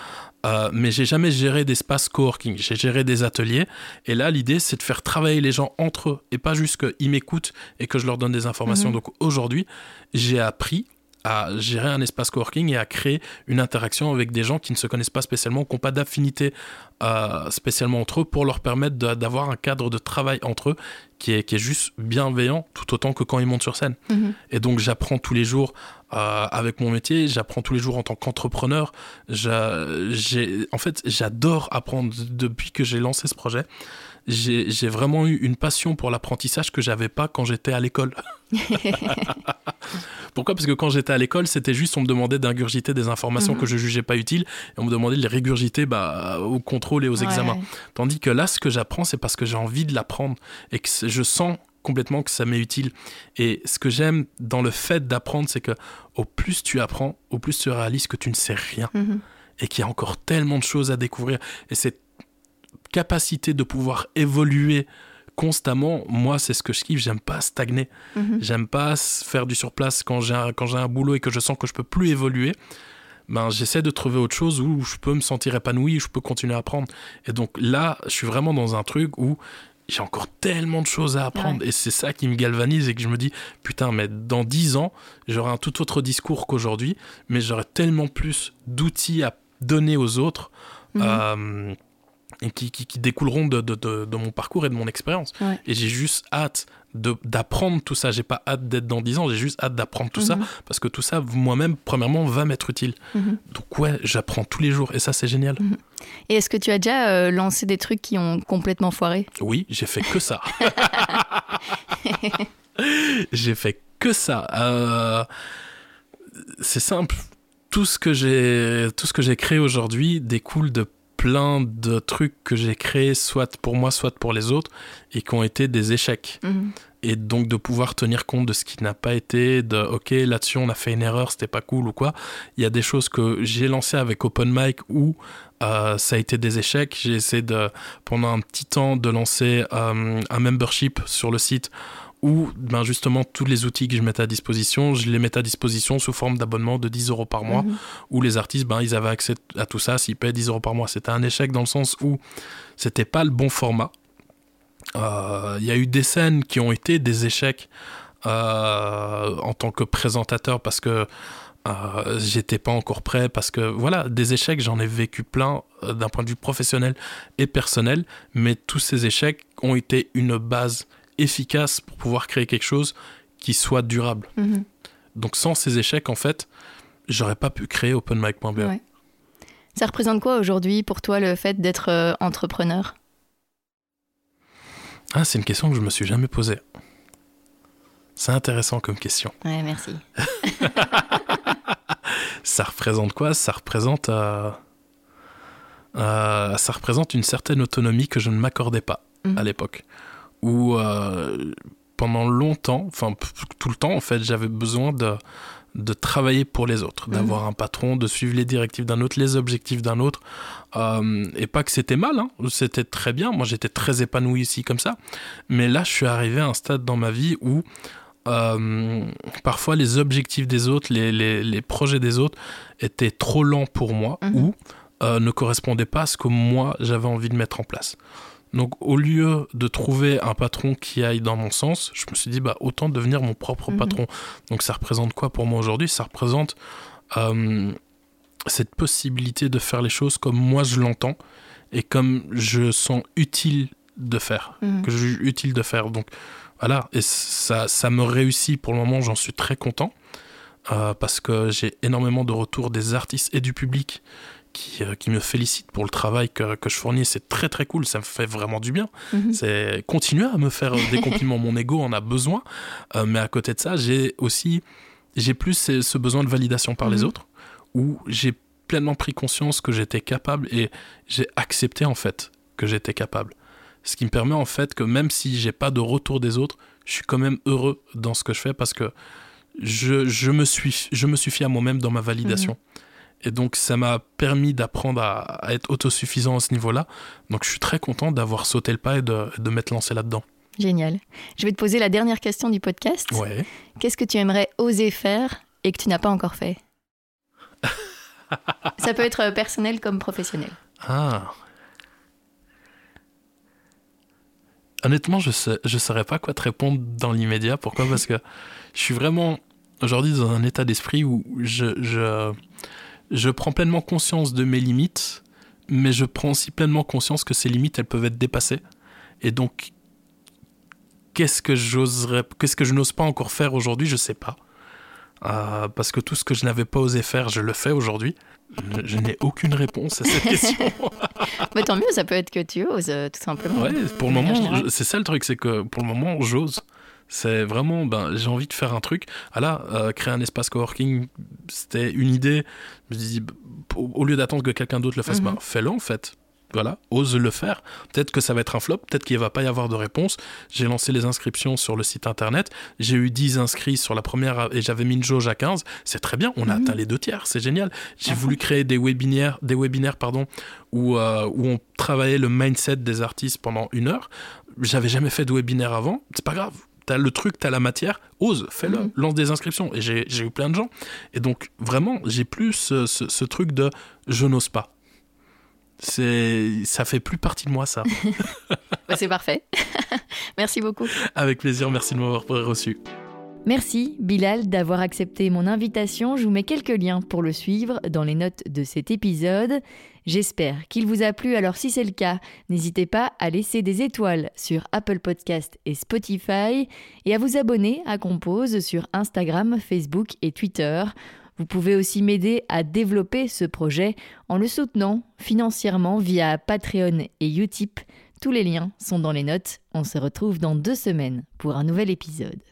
Euh, mais j'ai jamais géré d'espace coworking. J'ai géré des ateliers. Et là, l'idée, c'est de faire travailler les gens entre eux et pas juste qu'ils m'écoutent et que je leur donne des informations. Mhm. Donc aujourd'hui, j'ai appris à gérer un espace coworking et à créer une interaction avec des gens qui ne se connaissent pas spécialement, qui n'ont pas d'affinité euh, spécialement entre eux, pour leur permettre d'avoir un cadre de travail entre eux qui est, qui est juste bienveillant, tout autant que quand ils montent sur scène. Mhm. Et donc j'apprends tous les jours euh, avec mon métier, j'apprends tous les jours en tant qu'entrepreneur. En fait, j'adore apprendre depuis que j'ai lancé ce projet j'ai vraiment eu une passion pour l'apprentissage que j'avais pas quand j'étais à l'école. Pourquoi? Parce que quand j'étais à l'école, c'était juste on me demandait d'ingurgiter des informations mhm. que je jugeais pas utiles et on me demandait de les régurgiter bah, au contrôle et aux examens. Tandis que là, ce que j'apprends, c'est parce que j'ai envie de l'apprendre et que je sens complètement que ça m'est utile. Et ce que j'aime dans le fait d'apprendre, c'est que au plus tu apprends, au plus tu réalises que tu ne sais rien. Mhm. Et qu'il y a encore tellement de choses à découvrir. Et c'est capacité de pouvoir évoluer constamment, moi, c'est ce que je kiffe. J'aime pas stagner. Mhm. J'aime pas faire du surplace quand j'ai un, quand j'ai un boulot et que je sens que je peux plus évoluer. Ben, j'essaie de trouver autre chose où je peux me sentir épanoui, où je peux continuer à apprendre. Et donc là, je suis vraiment dans un truc où j'ai encore tellement de choses à apprendre. Et c'est ça qui me galvanise et que je me dis, putain, mais dans dix ans, j'aurai un tout autre discours qu'aujourd'hui, mais j'aurai tellement plus d'outils à donner aux autres. Mhm. Euh, et qui, qui, découleront de, de, de, mon parcours et de mon expérience. Et j'ai juste hâte d'apprendre tout ça. J'ai pas hâte d'être dans 10 ans, j'ai juste hâte d'apprendre tout ça mhm. parce que tout ça, moi-même, premièrement, va m'être utile. Mhm. Donc, ouais, j'apprends tous les jours et ça, c'est génial. Mhm. Et est-ce que tu as déjà euh, lancé des trucs qui ont complètement foiré? Oui, j'ai fait que ça. j'ai fait que ça. Euh, c'est simple. Tout ce que j'ai, tout ce que j'ai créé aujourd'hui découle de plein de trucs que j'ai créés, soit pour moi, soit pour les autres, et qui ont été des échecs. Mhm. Et donc de pouvoir tenir compte de ce qui n'a pas été, de ok, là-dessus on a fait une erreur, c'était pas cool ou quoi. Il y a des choses que j'ai lancées avec Open Mic où euh, ça a été des échecs. J'ai essayé de, pendant un petit temps de lancer euh, un membership sur le site où ben justement tous les outils que je mettais à disposition, je les mettais à disposition sous forme d'abonnement de 10 euros par mois, mhm. où les artistes, ben, ils avaient accès à tout ça s'ils payaient 10 euros par mois. C'était un échec dans le sens où c'était pas le bon format. Euh, il y a eu des scènes qui ont été des échecs euh, en tant que présentateur parce que euh, j'étais pas encore prêt parce que voilà des échecs j'en ai vécu plein d'un point de vue professionnel et personnel mais tous ces échecs ont été une base efficace pour pouvoir créer quelque chose qui soit durable. Mhm. Donc sans ces échecs, en fait, j'aurais pas pu créer OpenMic.be. Ça représente quoi aujourd'hui pour toi le fait d'être euh, entrepreneur? Ah, c'est une question que je me suis jamais posée. C'est intéressant comme question. Ouais, merci. ça représente quoi? Ça représente euh, euh, ça représente une certaine autonomie que je ne m'accordais pas mhm. à l'époque où euh, pendant longtemps, enfin tout le temps en fait, j'avais besoin de de travailler pour les autres, d'avoir un patron, de suivre les directives d'un autre, les objectifs d'un autre. Euh, et pas que c'était mal, hein. c'était très bien. Moi, j'étais très épanoui ici comme ça. Mais là, je suis arrivé à un stade dans ma vie où euh, parfois les objectifs des autres, les, les, projets des autres étaient trop lents pour moi mhm. ou euh, ne correspondaient pas à ce que moi j'avais envie de mettre en place. Donc au lieu de trouver un patron qui aille dans mon sens, je me suis dit bah autant devenir mon propre mhm. patron. Donc ça représente quoi pour moi aujourd'hui? Ça représente euh, cette possibilité de faire les choses comme moi je l'entends et comme je sens utile de faire, mhm. que je juge utile de faire. Donc voilà, et ça, ça me réussit pour le moment, j'en suis très content. Euh, parce que j'ai énormément de retours des artistes et du public qui, euh, qui me félicitent pour le travail que, que je fournis. C'est très très cool, ça me fait vraiment du bien. Mhm. C'est continuer à me faire des compliments, mon ego en a besoin. Euh, mais à côté de ça, j'ai aussi j'ai plus ce, besoin de validation par les mhm. autres, où j'ai pleinement pris conscience que j'étais capable et j'ai accepté en fait que j'étais capable. Ce qui me permet en fait que même si j'ai pas de retour des autres, je suis quand même heureux dans ce que je fais parce que je, je me, suis, je me suffis à moi-même dans ma validation. Mhm. Et donc ça m'a permis d'apprendre à, être autosuffisant à ce niveau-là. Donc je suis très content d'avoir sauté le pas et de, de m'être lancé là-dedans. Génial. Je vais te poser la dernière question du podcast. Ouais. Qu'est-ce que tu aimerais oser faire et que tu n'as pas encore fait? Ça peut être personnel comme professionnel. Ah, honnêtement, je ne je saurais pas quoi te répondre dans l'immédiat. Pourquoi? Parce que je suis vraiment aujourd'hui dans un état d'esprit où je, je, je, prends pleinement conscience de mes limites, mais je prends aussi pleinement conscience que ces limites, elles peuvent être dépassées. Et donc, qu'est-ce que j'oserais, qu'est-ce que je n'ose pas encore faire aujourd'hui, je sais pas. Euh, parce que tout ce que je n'avais pas osé faire, je le fais aujourd'hui. Je, n'ai aucune réponse à cette question. Mais tant mieux, ça peut être que tu oses, euh, tout simplement. Ouais, pour le moment, c'est ça le truc, c'est que pour le moment, j'ose. C'est vraiment, ben, j'ai envie de faire un truc. Ah là, euh, créer un espace coworking, c'était une idée. Je me dis, au lieu d'attendre que quelqu'un d'autre le fasse, mm fais-le en fait voilà, ose le faire. Peut-être que ça va être un flop, peut-être qu'il ne va pas y avoir de réponse. J'ai lancé les inscriptions sur le site internet. J'ai eu 10 inscrits sur la première et j'avais mis une jauge à 15. C'est très bien, on a mhm. atteint les deux tiers, c'est génial. J'ai voulu créer des webinaires, des webinaires pardon, où, euh, où on travaillait le mindset des artistes pendant une heure. J'avais jamais fait de webinaire avant, c'est pas grave. T'as le truc, t'as la matière, ose, fais-le, mhm. lance des inscriptions. Et j'ai eu plein de gens. Et donc, vraiment, j'ai plus ce truc de je n'ose pas c'est ça fait plus partie de moi ça. Bah, c'est parfait. merci beaucoup. Avec plaisir, merci de m'avoir reçu. Merci Bilal d'avoir accepté mon invitation. Je vous mets quelques liens pour le suivre dans les notes de cet épisode. J'espère qu'il vous a plu. Alors si c'est le cas, n'hésitez pas à laisser des étoiles sur Apple Podcast et Spotify et à vous abonner à Compose sur Instagram, Facebook et Twitter. Vous pouvez aussi m'aider à développer ce projet en le soutenant financièrement via Patreon et Utip. Tous les liens sont dans les notes. On se retrouve dans deux semaines pour un nouvel épisode.